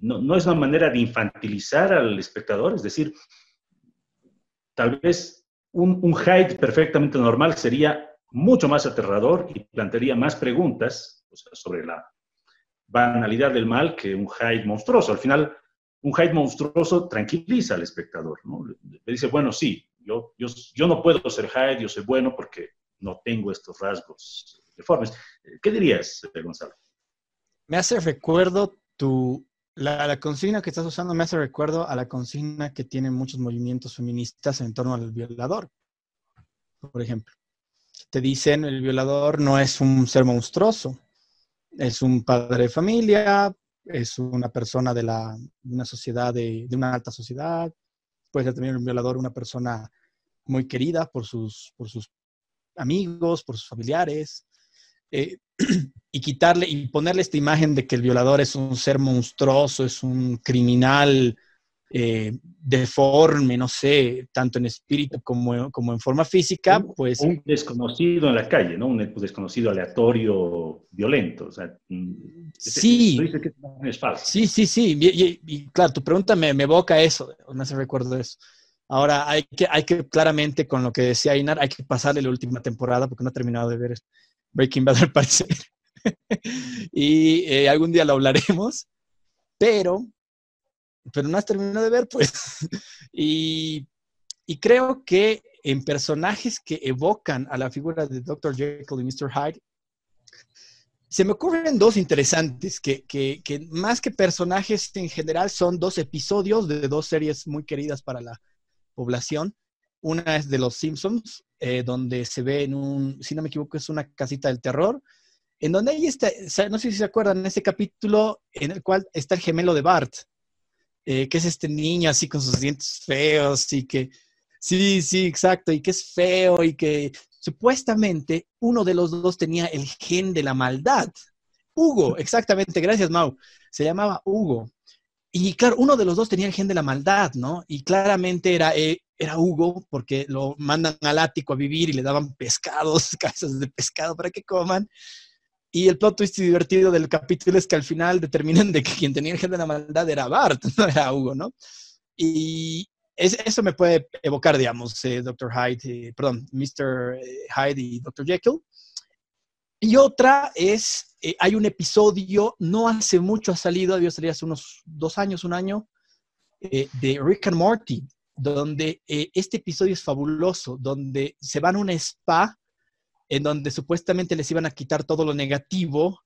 no, es una manera de infantilizar al espectador, es decir, tal vez un Hyde perfectamente normal sería mucho más aterrador y plantearía más preguntas sobre la banalidad del mal que un Hyde monstruoso. Al final, un Hyde monstruoso tranquiliza al espectador, ¿no? Le dice, bueno, sí, yo, yo, yo no puedo ser Hyde, yo soy bueno porque no tengo estos rasgos deformes. ¿Qué dirías, Gonzalo? Me hace recuerdo tu, la, consigna que estás usando, me hace recuerdo a la consigna que tienen muchos movimientos feministas en torno al violador, por ejemplo. Te dicen, el violador no es un ser monstruoso, es un padre de familia, es una persona de, la, una sociedad, de, de, una alta sociedad, puede ser también un violador una persona muy querida por sus, por sus amigos, por sus familiares, eh, y quitarle y ponerle esta imagen de que el violador es un ser monstruoso, es un criminal eh, deforme, no sé, tanto en espíritu como, como en forma física, pues... Un desconocido en la calle, ¿no? Un desconocido aleatorio, violento. O sea, mm, sí. que es falso. Sí, sí, sí. Y, claro, tu pregunta me, me evoca eso, me hace recuerdo eso. Ahora, hay que, hay que claramente, con lo que decía Inar, hay que pasarle la última temporada porque no he terminado de ver Breaking Bad al parecer. y eh, algún día lo hablaremos, pero, pero no has terminado de ver, pues. y, y creo que en personajes que evocan a la figura de Dr. Jekyll y Mr. Hyde, se me ocurren dos interesantes, que, que, que, más que personajes en general son dos episodios de dos series muy queridas para la población. Una es de Los Simpsons, eh, donde se ve en un, si no me equivoco, es una casita del terror, en donde ahí está, no sé si se acuerdan, ese capítulo en el cual está el gemelo de Bart, eh, que es este niño así con sus dientes feos y que, sí, sí, exacto, y que es feo y que supuestamente uno de los dos tenía el gen de la maldad. Hugo, exactamente, gracias Mau. Se llamaba Hugo. Y claro, uno de los dos tenía el gen de la maldad, ¿no? Y claramente era, eh, era Hugo, porque lo mandan al ático a vivir y le daban pescados, cabezas de pescado para que coman. Y el plot twist divertido del capítulo es que al final determinan de que quien tenía el gen de la maldad era Bart, no era Hugo, ¿no? Y eso me puede evocar, digamos, eh, Dr. Hyde, eh, perdón, Mr. Hyde y Dr. Jekyll. Y otra es, eh, hay un episodio, no hace mucho ha salido, debió salir hace unos dos años, un año, eh, de Rick and Morty, donde eh, este episodio es fabuloso, donde se van a un spa en donde supuestamente les iban a quitar todo lo negativo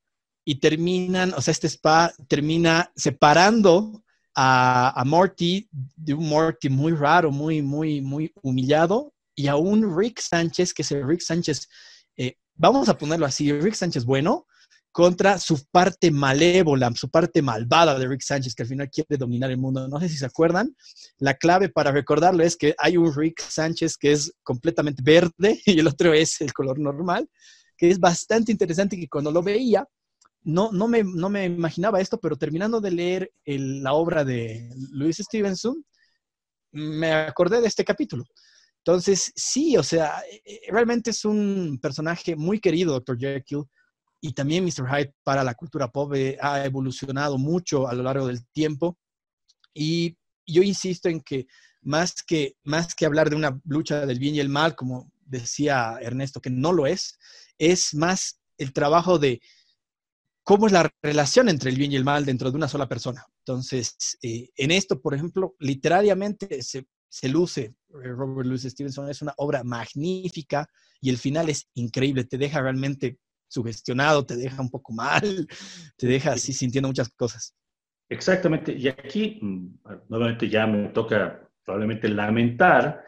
y terminan, o sea, este spa termina separando a, Morty de un Morty muy raro, muy, muy, muy humillado, y a un Rick Sánchez, que es el Rick Sánchez, eh, vamos a ponerlo así, Rick Sánchez bueno, contra su parte malévola, su parte malvada de Rick Sánchez, que al final quiere dominar el mundo. No sé si se acuerdan. La clave para recordarlo es que hay un Rick Sánchez que es completamente verde y el otro es el color normal, que es bastante interesante que cuando lo veía, no, no, me, no me imaginaba esto, pero terminando de leer la obra de Louis Stevenson, me acordé de este capítulo. Entonces, sí, o sea, eh, realmente es un personaje muy querido, Dr. Jekyll, y también Mr. Hyde para la cultura pop eh, ha evolucionado mucho a lo largo del tiempo. Y yo insisto en que más que, más que hablar de una lucha del bien y el mal, como decía Ernesto, que no lo es, es más el trabajo de cómo es la relación entre el bien y el mal dentro de una sola persona. Entonces, eh, en esto, por ejemplo, literariamente se, se luce eh, Robert Louis Stevenson, es una obra magnífica y el final es increíble, te deja realmente sugestionado, te deja un poco mal, te deja así sintiendo muchas cosas. Exactamente, y aquí mm, nuevamente ya me toca probablemente lamentar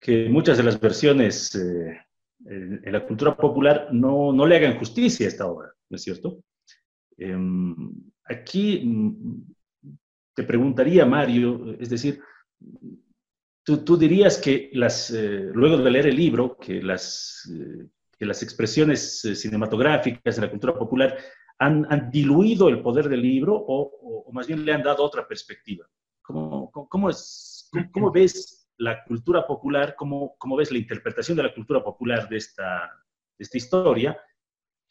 que muchas de las versiones eh, en la cultura popular no, no, le hagan justicia a esta obra, ¿no es cierto? Em, aquí mm, te preguntaría, Mario, es decir, tú, tú dirías que las, eh, luego de leer el libro, que las eh, que las expresiones eh, cinematográficas de la cultura popular han, diluido el poder del libro o, más bien le han dado otra perspectiva. ¿Cómo, cómo, es, cómo, ves la cultura popular, cómo, cómo, ves la interpretación de la cultura popular de esta, esta historia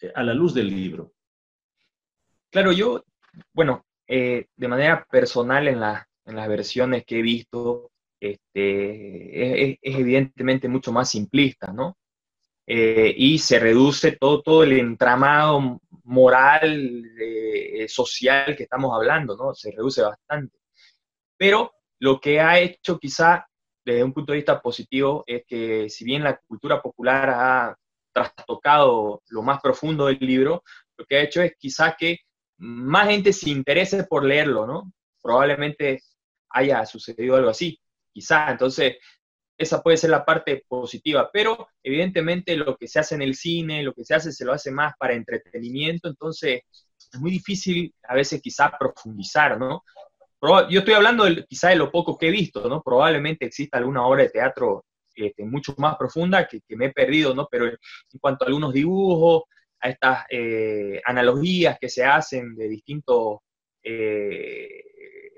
eh, a la luz del libro? Claro, yo, bueno, eh, de manera personal en, en las versiones que he visto, este, es, evidentemente mucho más simplista, ¿no? Eh, y se reduce todo, todo el entramado moral, eh, social que estamos hablando, ¿no? Se reduce bastante. Pero lo que ha hecho quizá desde un punto de vista positivo es que si bien la cultura popular ha trastocado lo más profundo del libro, lo que ha hecho es quizá que más gente se interese por leerlo, ¿no? Probablemente haya sucedido algo así, quizá. Entonces, esa puede ser la parte positiva, pero evidentemente lo que se hace en el cine, lo que se hace se lo hace más para entretenimiento, entonces es muy difícil a veces quizá profundizar, ¿no? Yo estoy hablando quizá de lo poco que he visto, ¿no? Probablemente exista alguna obra de teatro este, mucho más profunda que, me he perdido, ¿no? Pero en cuanto a algunos dibujos, a estas eh, analogías que se hacen de distintos eh,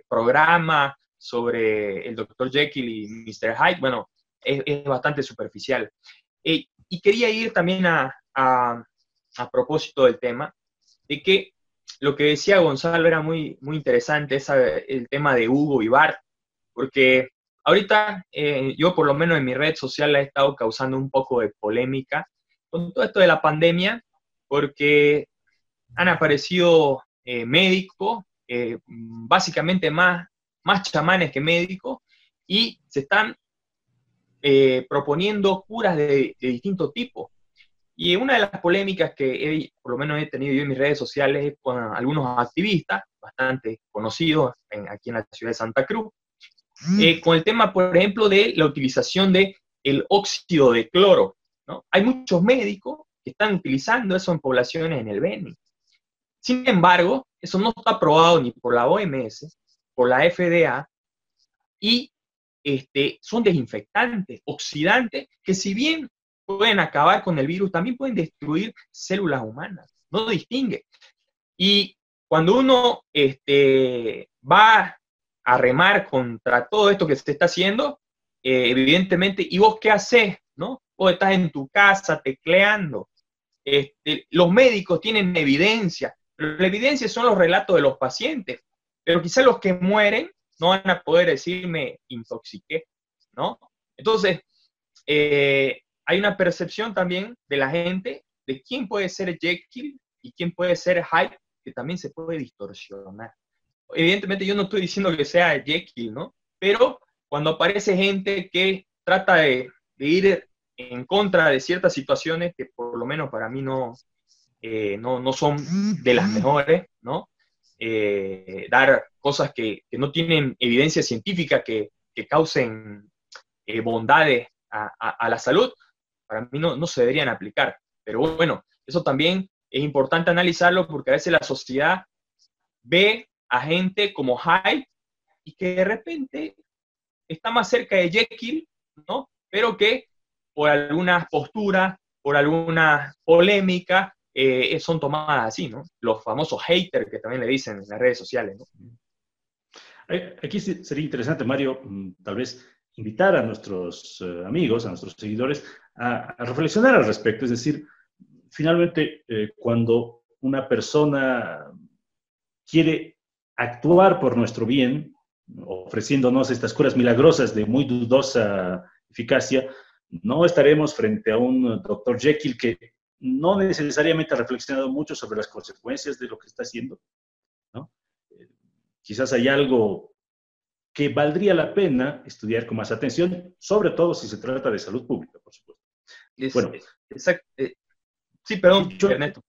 programas, sobre el Dr. Jekyll y Mr. Hyde, bueno, es, bastante superficial. Eh, y quería ir también a, a, propósito del tema, de que lo que decía Gonzalo era muy, muy interesante, el tema de Hugo y Bart, porque ahorita eh, yo por lo menos en mi red social ha estado causando un poco de polémica con todo esto de la pandemia, porque han aparecido eh, médicos, básicamente más más chamanes que médicos, y se están eh, proponiendo curas de, distintos tipos. Y una de las polémicas que por lo menos he tenido yo en mis redes sociales es con algunos activistas, bastante conocidos aquí en la ciudad de Santa Cruz, mm. eh, con el tema, por ejemplo, de la utilización del el óxido de cloro. ¿no? Hay muchos médicos que están utilizando eso en poblaciones en el Beni. Sin embargo, eso no está aprobado ni por la OMS, por la FDA y este, son desinfectantes, oxidantes, que si bien pueden acabar con el virus, también pueden destruir células humanas, no distingue. Y cuando uno este, va a remar contra todo esto que se está haciendo, eh, evidentemente, ¿y vos qué haces? ¿no? Vos estás en tu casa tecleando. Este, los médicos tienen evidencia, la evidencia son los relatos de los pacientes pero quizá los que mueren no van a poder decirme intoxiqué, ¿no? Entonces, eh, hay una percepción también de la gente de quién puede ser Jekyll y quién puede ser Hyde, que también se puede distorsionar. Evidentemente yo no estoy diciendo que sea Jekyll, ¿no? Pero cuando aparece gente que trata de, ir en contra de ciertas situaciones que por lo menos para mí no, eh, no, no, son de las mejores, ¿no? Eh, dar cosas que, que, no tienen evidencia científica que, que causen eh, bondades a, a, a, la salud, para mí no, no se deberían aplicar. Pero bueno, eso también es importante analizarlo porque a veces la sociedad ve a gente como Hyde y que de repente está más cerca de Jekyll, ¿no? Pero que por algunas posturas, por alguna polémica, eh, son tomadas así, ¿no? Los famosos haters que también le dicen en las redes sociales, ¿no? Aquí sería interesante, Mario, mm, tal vez invitar a nuestros eh, amigos, a nuestros seguidores, a, reflexionar al respecto. Es decir, finalmente, eh, cuando una persona quiere actuar por nuestro bien, ofreciéndonos estas curas milagrosas de muy dudosa eficacia, no estaremos frente a un doctor Jekyll que no necesariamente ha reflexionado mucho sobre las consecuencias de lo que está haciendo. ¿no? Eh, quizás hay algo que valdría la pena estudiar con más atención, sobre todo si se trata de salud pública, por supuesto. Es, bueno, exacto. Eh, sí, perdón, yo, Ernesto.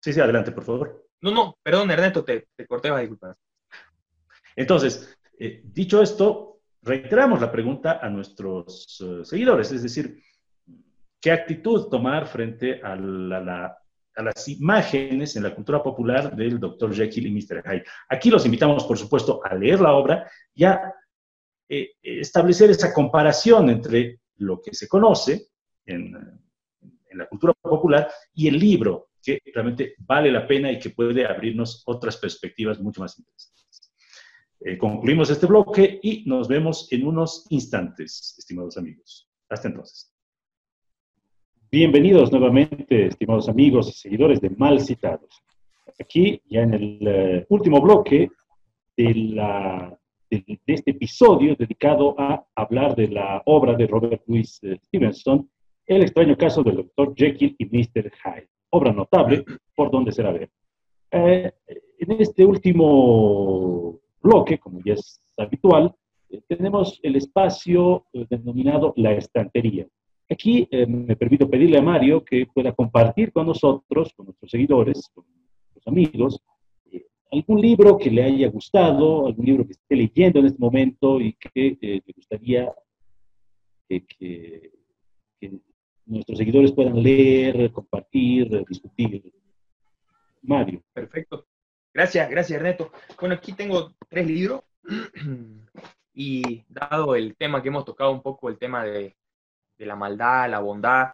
Sí, sí, adelante, por favor. No, no, perdón, Ernesto, te, te corté, disculpar. Entonces, eh, dicho esto, reiteramos la pregunta a nuestros seguidores, es decir, ¿qué actitud tomar frente a, la, la, las imágenes en la cultura popular del Dr. Jekyll y Mr. Hyde? Aquí los invitamos, por supuesto, a leer la obra y a eh, establecer esa comparación entre lo que se conoce en, en la cultura popular y el libro, que realmente vale la pena y que puede abrirnos otras perspectivas mucho más interesantes. Eh, concluimos este bloque y nos vemos en unos instantes, estimados amigos. Hasta entonces. Bienvenidos nuevamente, estimados amigos y seguidores de Mal Citados. Aquí, ya en el uh, último bloque de, la, de, de, este episodio dedicado a hablar de la obra de Robert Louis uh, Stevenson, El extraño caso del Dr. Jekyll y Mr. Hyde. Obra notable, por donde será ver. Eh, en este último bloque, como ya es habitual, eh, tenemos el espacio eh, denominado la estantería. Aquí eh, me permito pedirle a Mario que pueda compartir con nosotros, con nuestros seguidores, con nuestros amigos, eh, algún libro que le haya gustado, algún libro que esté leyendo en este momento y que eh, le gustaría que, que, nuestros seguidores puedan leer, compartir, discutir. Mario. Perfecto. Gracias, gracias Ernesto. Bueno, aquí tengo tres libros y dado el tema que hemos tocado un poco, el tema de, de la maldad, la bondad,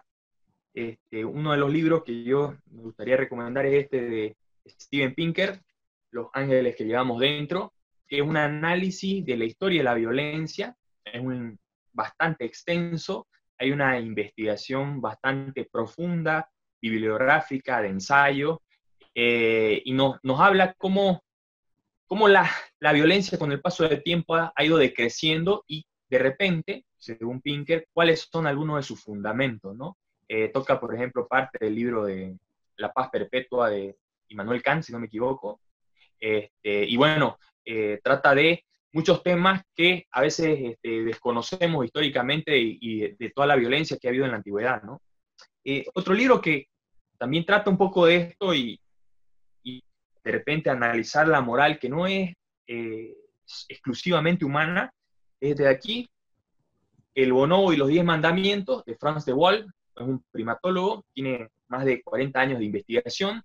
este, uno de los libros que yo me gustaría recomendar es este de Steven Pinker, Los ángeles que llevamos dentro, que es un análisis de la historia de la violencia, es un, bastante extenso, hay una investigación bastante profunda, bibliográfica, de ensayo, eh, y no, nos habla cómo, cómo la, la, violencia con el paso del tiempo ha, ha, ido decreciendo y de repente, según Pinker, cuáles son algunos de sus fundamentos, ¿no? Eh, toca, por ejemplo, parte del libro de La paz perpetua de Immanuel Kant, si no me equivoco, este, y bueno, eh, trata de muchos temas que a veces este, desconocemos históricamente y, de, toda la violencia que ha habido en la antigüedad, ¿no? Eh, otro libro que también trata un poco de esto y, de repente analizar la moral que no es exclusivamente humana, es de aquí, El Bonobo y los Diez Mandamientos de Franz de Waal, es un primatólogo, tiene más de 40 años de investigación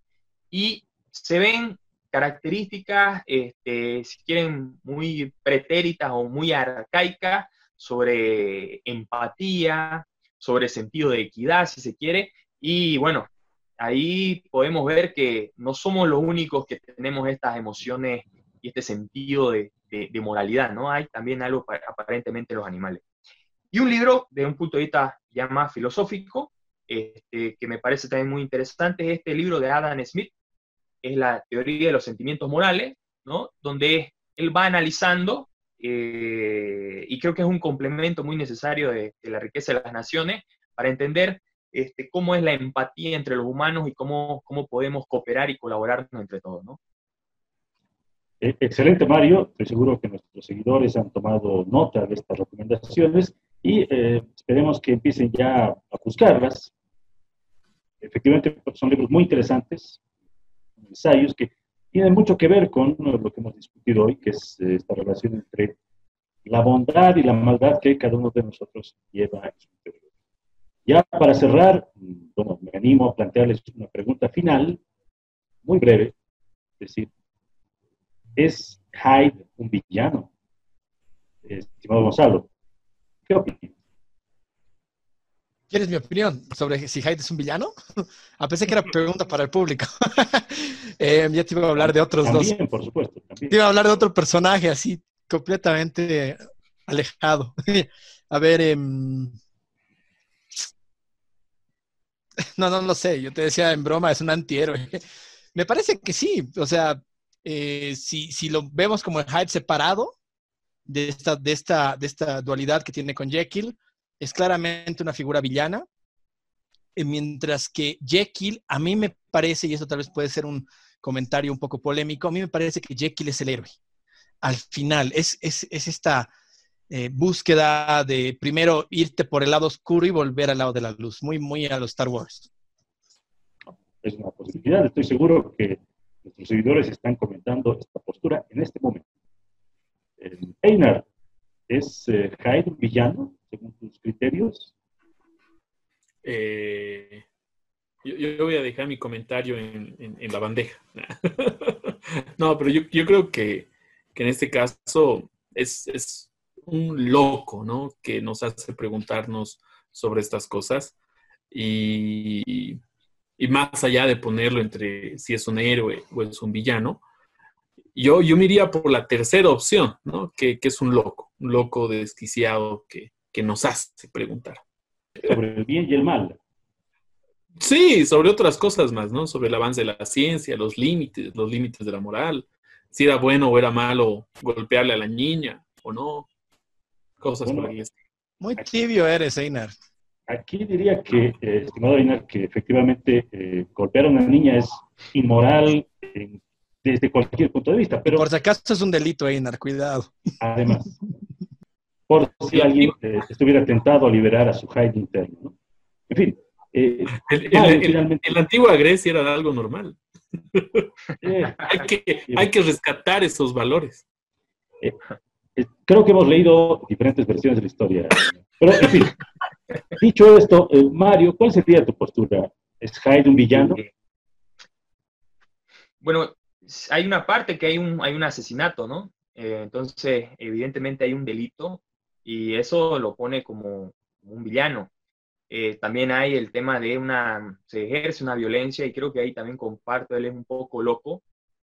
y se ven características, este, si quieren, muy pretéritas o muy arcaicas sobre empatía, sobre sentido de equidad, si se quiere, y bueno, ahí podemos ver que no somos los únicos que tenemos estas emociones y este sentido de, de, moralidad, ¿no? Hay también algo aparentemente en los animales. Y un libro, de un punto de vista ya más filosófico, este, que me parece también muy interesante, es este libro de Adam Smith, es la teoría de los sentimientos morales, ¿no? Donde él va analizando, eh, y creo que es un complemento muy necesario de, la riqueza de las naciones, para entender este, cómo es la empatía entre los humanos y cómo, cómo podemos cooperar y colaborar entre todos, ¿no? Excelente, Mario. Estoy seguro que nuestros seguidores han tomado nota de estas recomendaciones y eh, esperemos que empiecen ya a buscarlas. Efectivamente, son libros muy interesantes, ensayos que tienen mucho que ver con lo que hemos discutido hoy, que es eh, esta relación entre la bondad y la maldad que cada uno de nosotros lleva en su interior. Ya para cerrar, bueno, me animo a plantearles una pregunta final, muy breve, es decir, ¿es Hyde un villano? Estimado Gonzalo, ¿qué opinas? ¿Quieres mi opinión sobre si Hyde es un villano? A pesar que era pregunta para el público. eh, ya te iba a hablar de otros también, dos. por supuesto. También. Te iba a hablar de otro personaje así, completamente alejado. a ver, eh... no, no lo sé. Yo te decía en broma, es un antihéroe. Me parece que sí. O sea, eh, si, si, lo vemos como el Hyde separado de esta, de, esta, de esta dualidad que tiene con Jekyll, es claramente una figura villana, eh, mientras que Jekyll, a mí me parece, y eso tal vez puede ser un comentario un poco polémico, a mí me parece que Jekyll es el héroe. Al final, es, es, es esta eh, búsqueda de primero irte por el lado oscuro y volver al lado de la luz, muy, muy a los Star Wars. Es una posibilidad, estoy seguro que nuestros seguidores están comentando esta postura en este momento. Eh, Einar, ¿es eh, villano? según tus criterios? Eh, yo, voy a dejar mi comentario en, en, en la bandeja. no, pero yo, yo creo que, que, en este caso es, es, un loco, ¿no? Que nos hace preguntarnos sobre estas cosas. Y, y, más allá de ponerlo entre si es un héroe o es un villano, yo, yo me iría por la tercera opción, ¿no? Que, que es un loco, un loco desquiciado que, que nos hace preguntar. Sobre el bien y el mal. Sí, sobre otras cosas más, ¿no? Sobre el avance de la ciencia, los límites, los límites de la moral, si era bueno o era malo golpearle a la niña o no, cosas bueno, por el estilo. Muy tibio eres, Einar. Aquí diría que, eh, estimado Einar, que efectivamente eh, golpear a una niña es inmoral en, desde cualquier punto de vista, pero... Por si acaso es un delito, Einar, cuidado. Además, por si alguien eh, estuviera tentado a liberar a su Hyde interno. ¿no? En fin. Eh, el, el, el, finalmente... en la antigua Grecia era algo normal. Eh, hay, que, hay, que, rescatar esos valores. Eh, creo que hemos leído diferentes versiones de la historia. Pero, en fin, dicho esto, Mario, ¿cuál sería tu postura? ¿Es Hyde un villano? Bueno, hay una parte que hay un, hay un asesinato, ¿no? entonces, evidentemente hay un delito y eso lo pone como, un villano. Eh, también hay el tema de una, se ejerce una violencia y creo que ahí también comparto, él es un poco loco,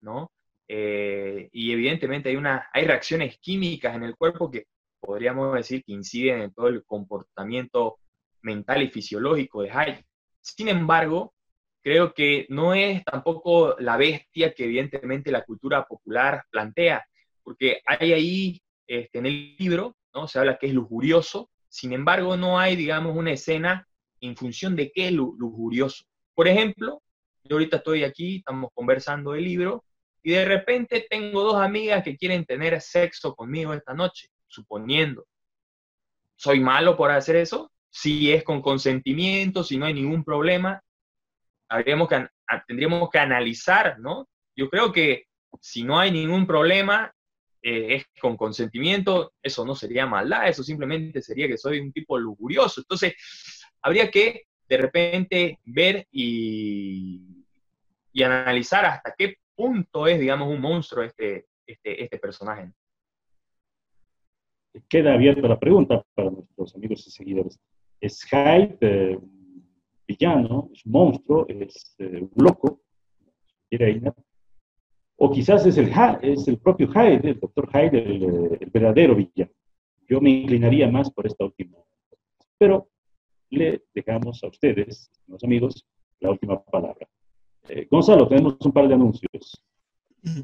¿no? Eh, y evidentemente hay, una, hay reacciones químicas en el cuerpo que podríamos decir que inciden en todo el comportamiento mental y fisiológico de Hyde. Sin embargo, creo que no es tampoco la bestia que evidentemente la cultura popular plantea, porque hay ahí este, en el libro ¿no? Se habla que es lujurioso, sin embargo, no hay, digamos, una escena en función de qué es lujurioso. Por ejemplo, yo ahorita estoy aquí, estamos conversando del libro, y de repente tengo dos amigas que quieren tener sexo conmigo esta noche, suponiendo. ¿Soy malo por hacer eso? Si es con consentimiento, si no hay ningún problema, que, tendríamos que analizar, ¿no? Yo creo que si no hay ningún problema, eh, es con consentimiento, eso no sería maldad, eso simplemente sería que soy un tipo lujurioso. Entonces, habría que de repente ver y, y analizar hasta qué punto es, digamos, un monstruo este, este, este personaje. Queda abierta la pregunta para nuestros amigos y seguidores. ¿Es Hyde eh, villano, es un monstruo, es eh, un loco? ¿Quiere o quizás es el, es el propio Hyde, el doctor Hyde, el, el, verdadero villano. Yo me inclinaría más por esta última. Pero le dejamos a ustedes, los amigos, la última palabra. Eh, Gonzalo, tenemos un par de anuncios.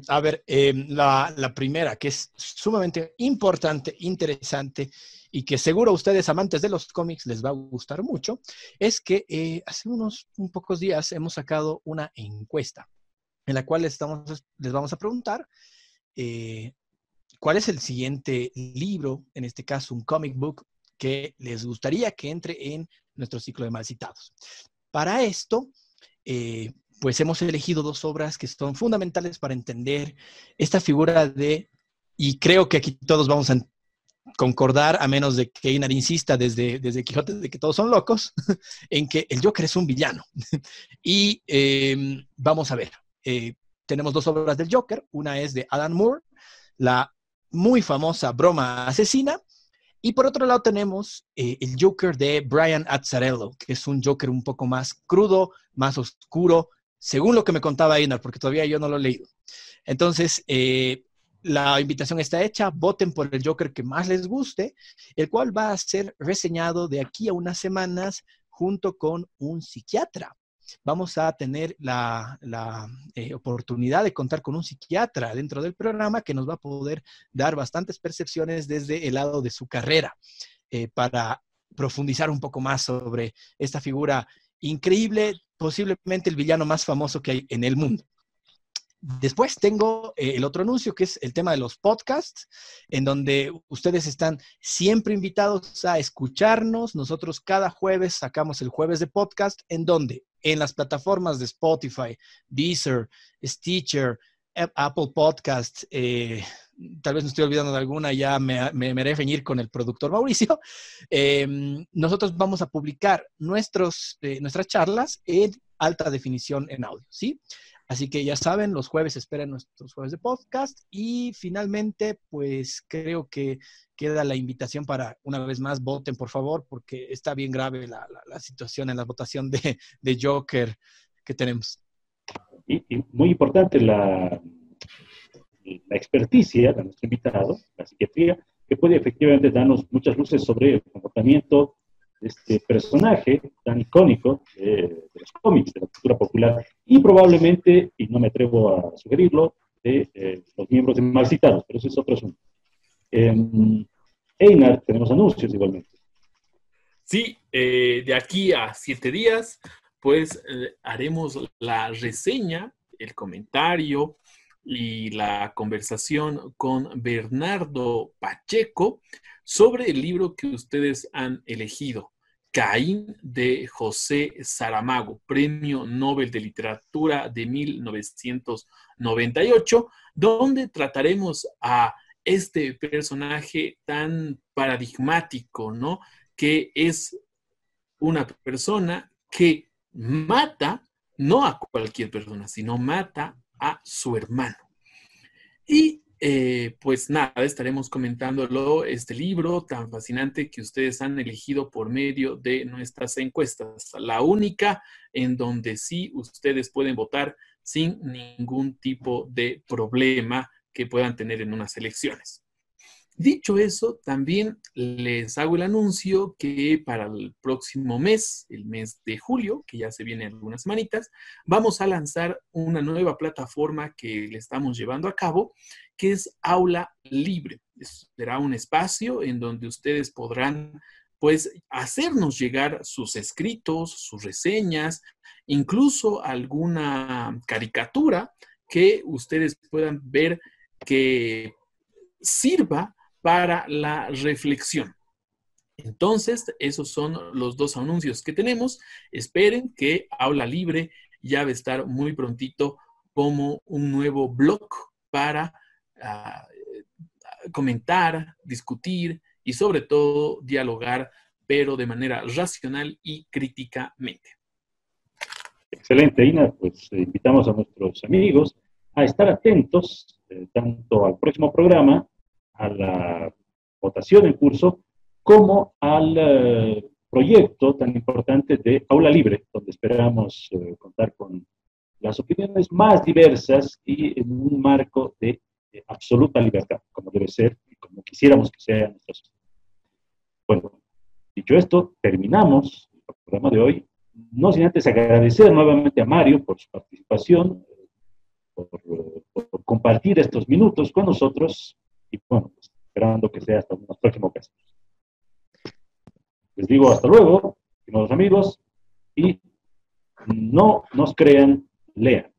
A ver, eh, la, primera, que es sumamente importante, interesante y que seguro a ustedes, amantes de los cómics, les va a gustar mucho, es que eh, hace unos un pocos días hemos sacado una encuesta en la cual les, estamos, les vamos a preguntar eh, cuál es el siguiente libro, en este caso un comic book, que les gustaría que entre en nuestro ciclo de mal citados. Para esto, eh, pues hemos elegido dos obras que son fundamentales para entender esta figura de, y creo que aquí todos vamos a concordar, a menos de que Einar insista desde, desde Quijote de que todos son locos, en que el Joker es un villano. y em, vamos a ver, eh, tenemos dos obras del Joker, una es de Alan Moore, la muy famosa broma asesina, y por otro lado tenemos eh, el Joker de Brian Azzarello, que es un Joker un poco más crudo, más oscuro, según lo que me contaba Einar, porque todavía yo no lo he leído. Entonces, eh, la invitación está hecha, voten por el Joker que más les guste, el cual va a ser reseñado de aquí a unas semanas junto con un psiquiatra. Vamos a tener la, eh, oportunidad de contar con un psiquiatra dentro del programa que nos va a poder dar bastantes percepciones desde el lado de su carrera eh, para profundizar un poco más sobre esta figura increíble, posiblemente el villano más famoso que hay en el mundo. Después tengo eh, el otro anuncio, que es el tema de los podcasts, en donde ustedes están siempre invitados a escucharnos. Nosotros cada jueves sacamos el jueves de podcast, en donde en las plataformas de Spotify, Deezer, Stitcher, Apple Podcast, eh, tal vez me estoy olvidando de alguna, ya me, me, me con el productor Mauricio, em, nosotros vamos a publicar nuestros, eh, nuestras charlas en alta definición en audio, ¿sí? Así que ya saben, los jueves esperen nuestros jueves de podcast y finalmente, pues creo que queda la invitación para, una vez más, voten por favor, porque está bien grave la, situación en la votación de, Joker que tenemos. Y, muy importante la, la experticia de nuestro invitado, la psiquiatría, que puede efectivamente darnos muchas luces sobre el comportamiento este personaje tan icónico de, los cómics, de la cultura popular, y probablemente, y no me atrevo a sugerirlo, de eh, los miembros de mal citados, pero eso es otro asunto. Eh, Einar, tenemos anuncios igualmente. Sí, eh, de aquí a siete días, pues eh, haremos la reseña, el comentario y la conversación con Bernardo Pacheco sobre el libro que ustedes han elegido. Caín de José Saramago, Premio Nobel de Literatura de 1998, donde trataremos a este personaje tan paradigmático, ¿no? Que es una persona que mata, no a cualquier persona, sino mata a su hermano. Y eh, pues nada, estaremos comentándolo, este libro tan fascinante que ustedes han elegido por medio de nuestras encuestas. La única en donde sí ustedes pueden votar sin ningún tipo de problema que puedan tener en unas elecciones. Dicho eso, también les hago el anuncio que para el próximo mes, el mes de julio, que ya se viene algunas manitas, vamos a lanzar una nueva plataforma que le estamos llevando a cabo, que es Aula Libre. Será un espacio en donde ustedes podrán pues hacernos llegar sus escritos, sus reseñas, incluso alguna caricatura que ustedes puedan ver que sirva para la reflexión. Entonces, esos son los dos anuncios que tenemos. Esperen que Aula Libre ya va a estar muy prontito como un nuevo blog para ah, comentar, discutir y sobre todo dialogar, pero de manera racional y críticamente. Excelente, Ina. Pues eh, invitamos a nuestros amigos a estar atentos eh, tanto al próximo programa a la votación en curso como al eh, proyecto tan importante de Aula Libre, donde esperamos eh, contar con las opiniones más diversas y en un marco de, absoluta libertad, como debe ser y como quisiéramos que sea nuestra Bueno, dicho esto, terminamos el programa de hoy. No sin antes agradecer nuevamente a Mario por su participación, por compartir estos minutos con nosotros y bueno, pues, esperando que sea hasta una próxima ocasión. Les digo hasta luego, estimados amigos, y no nos crean, lean.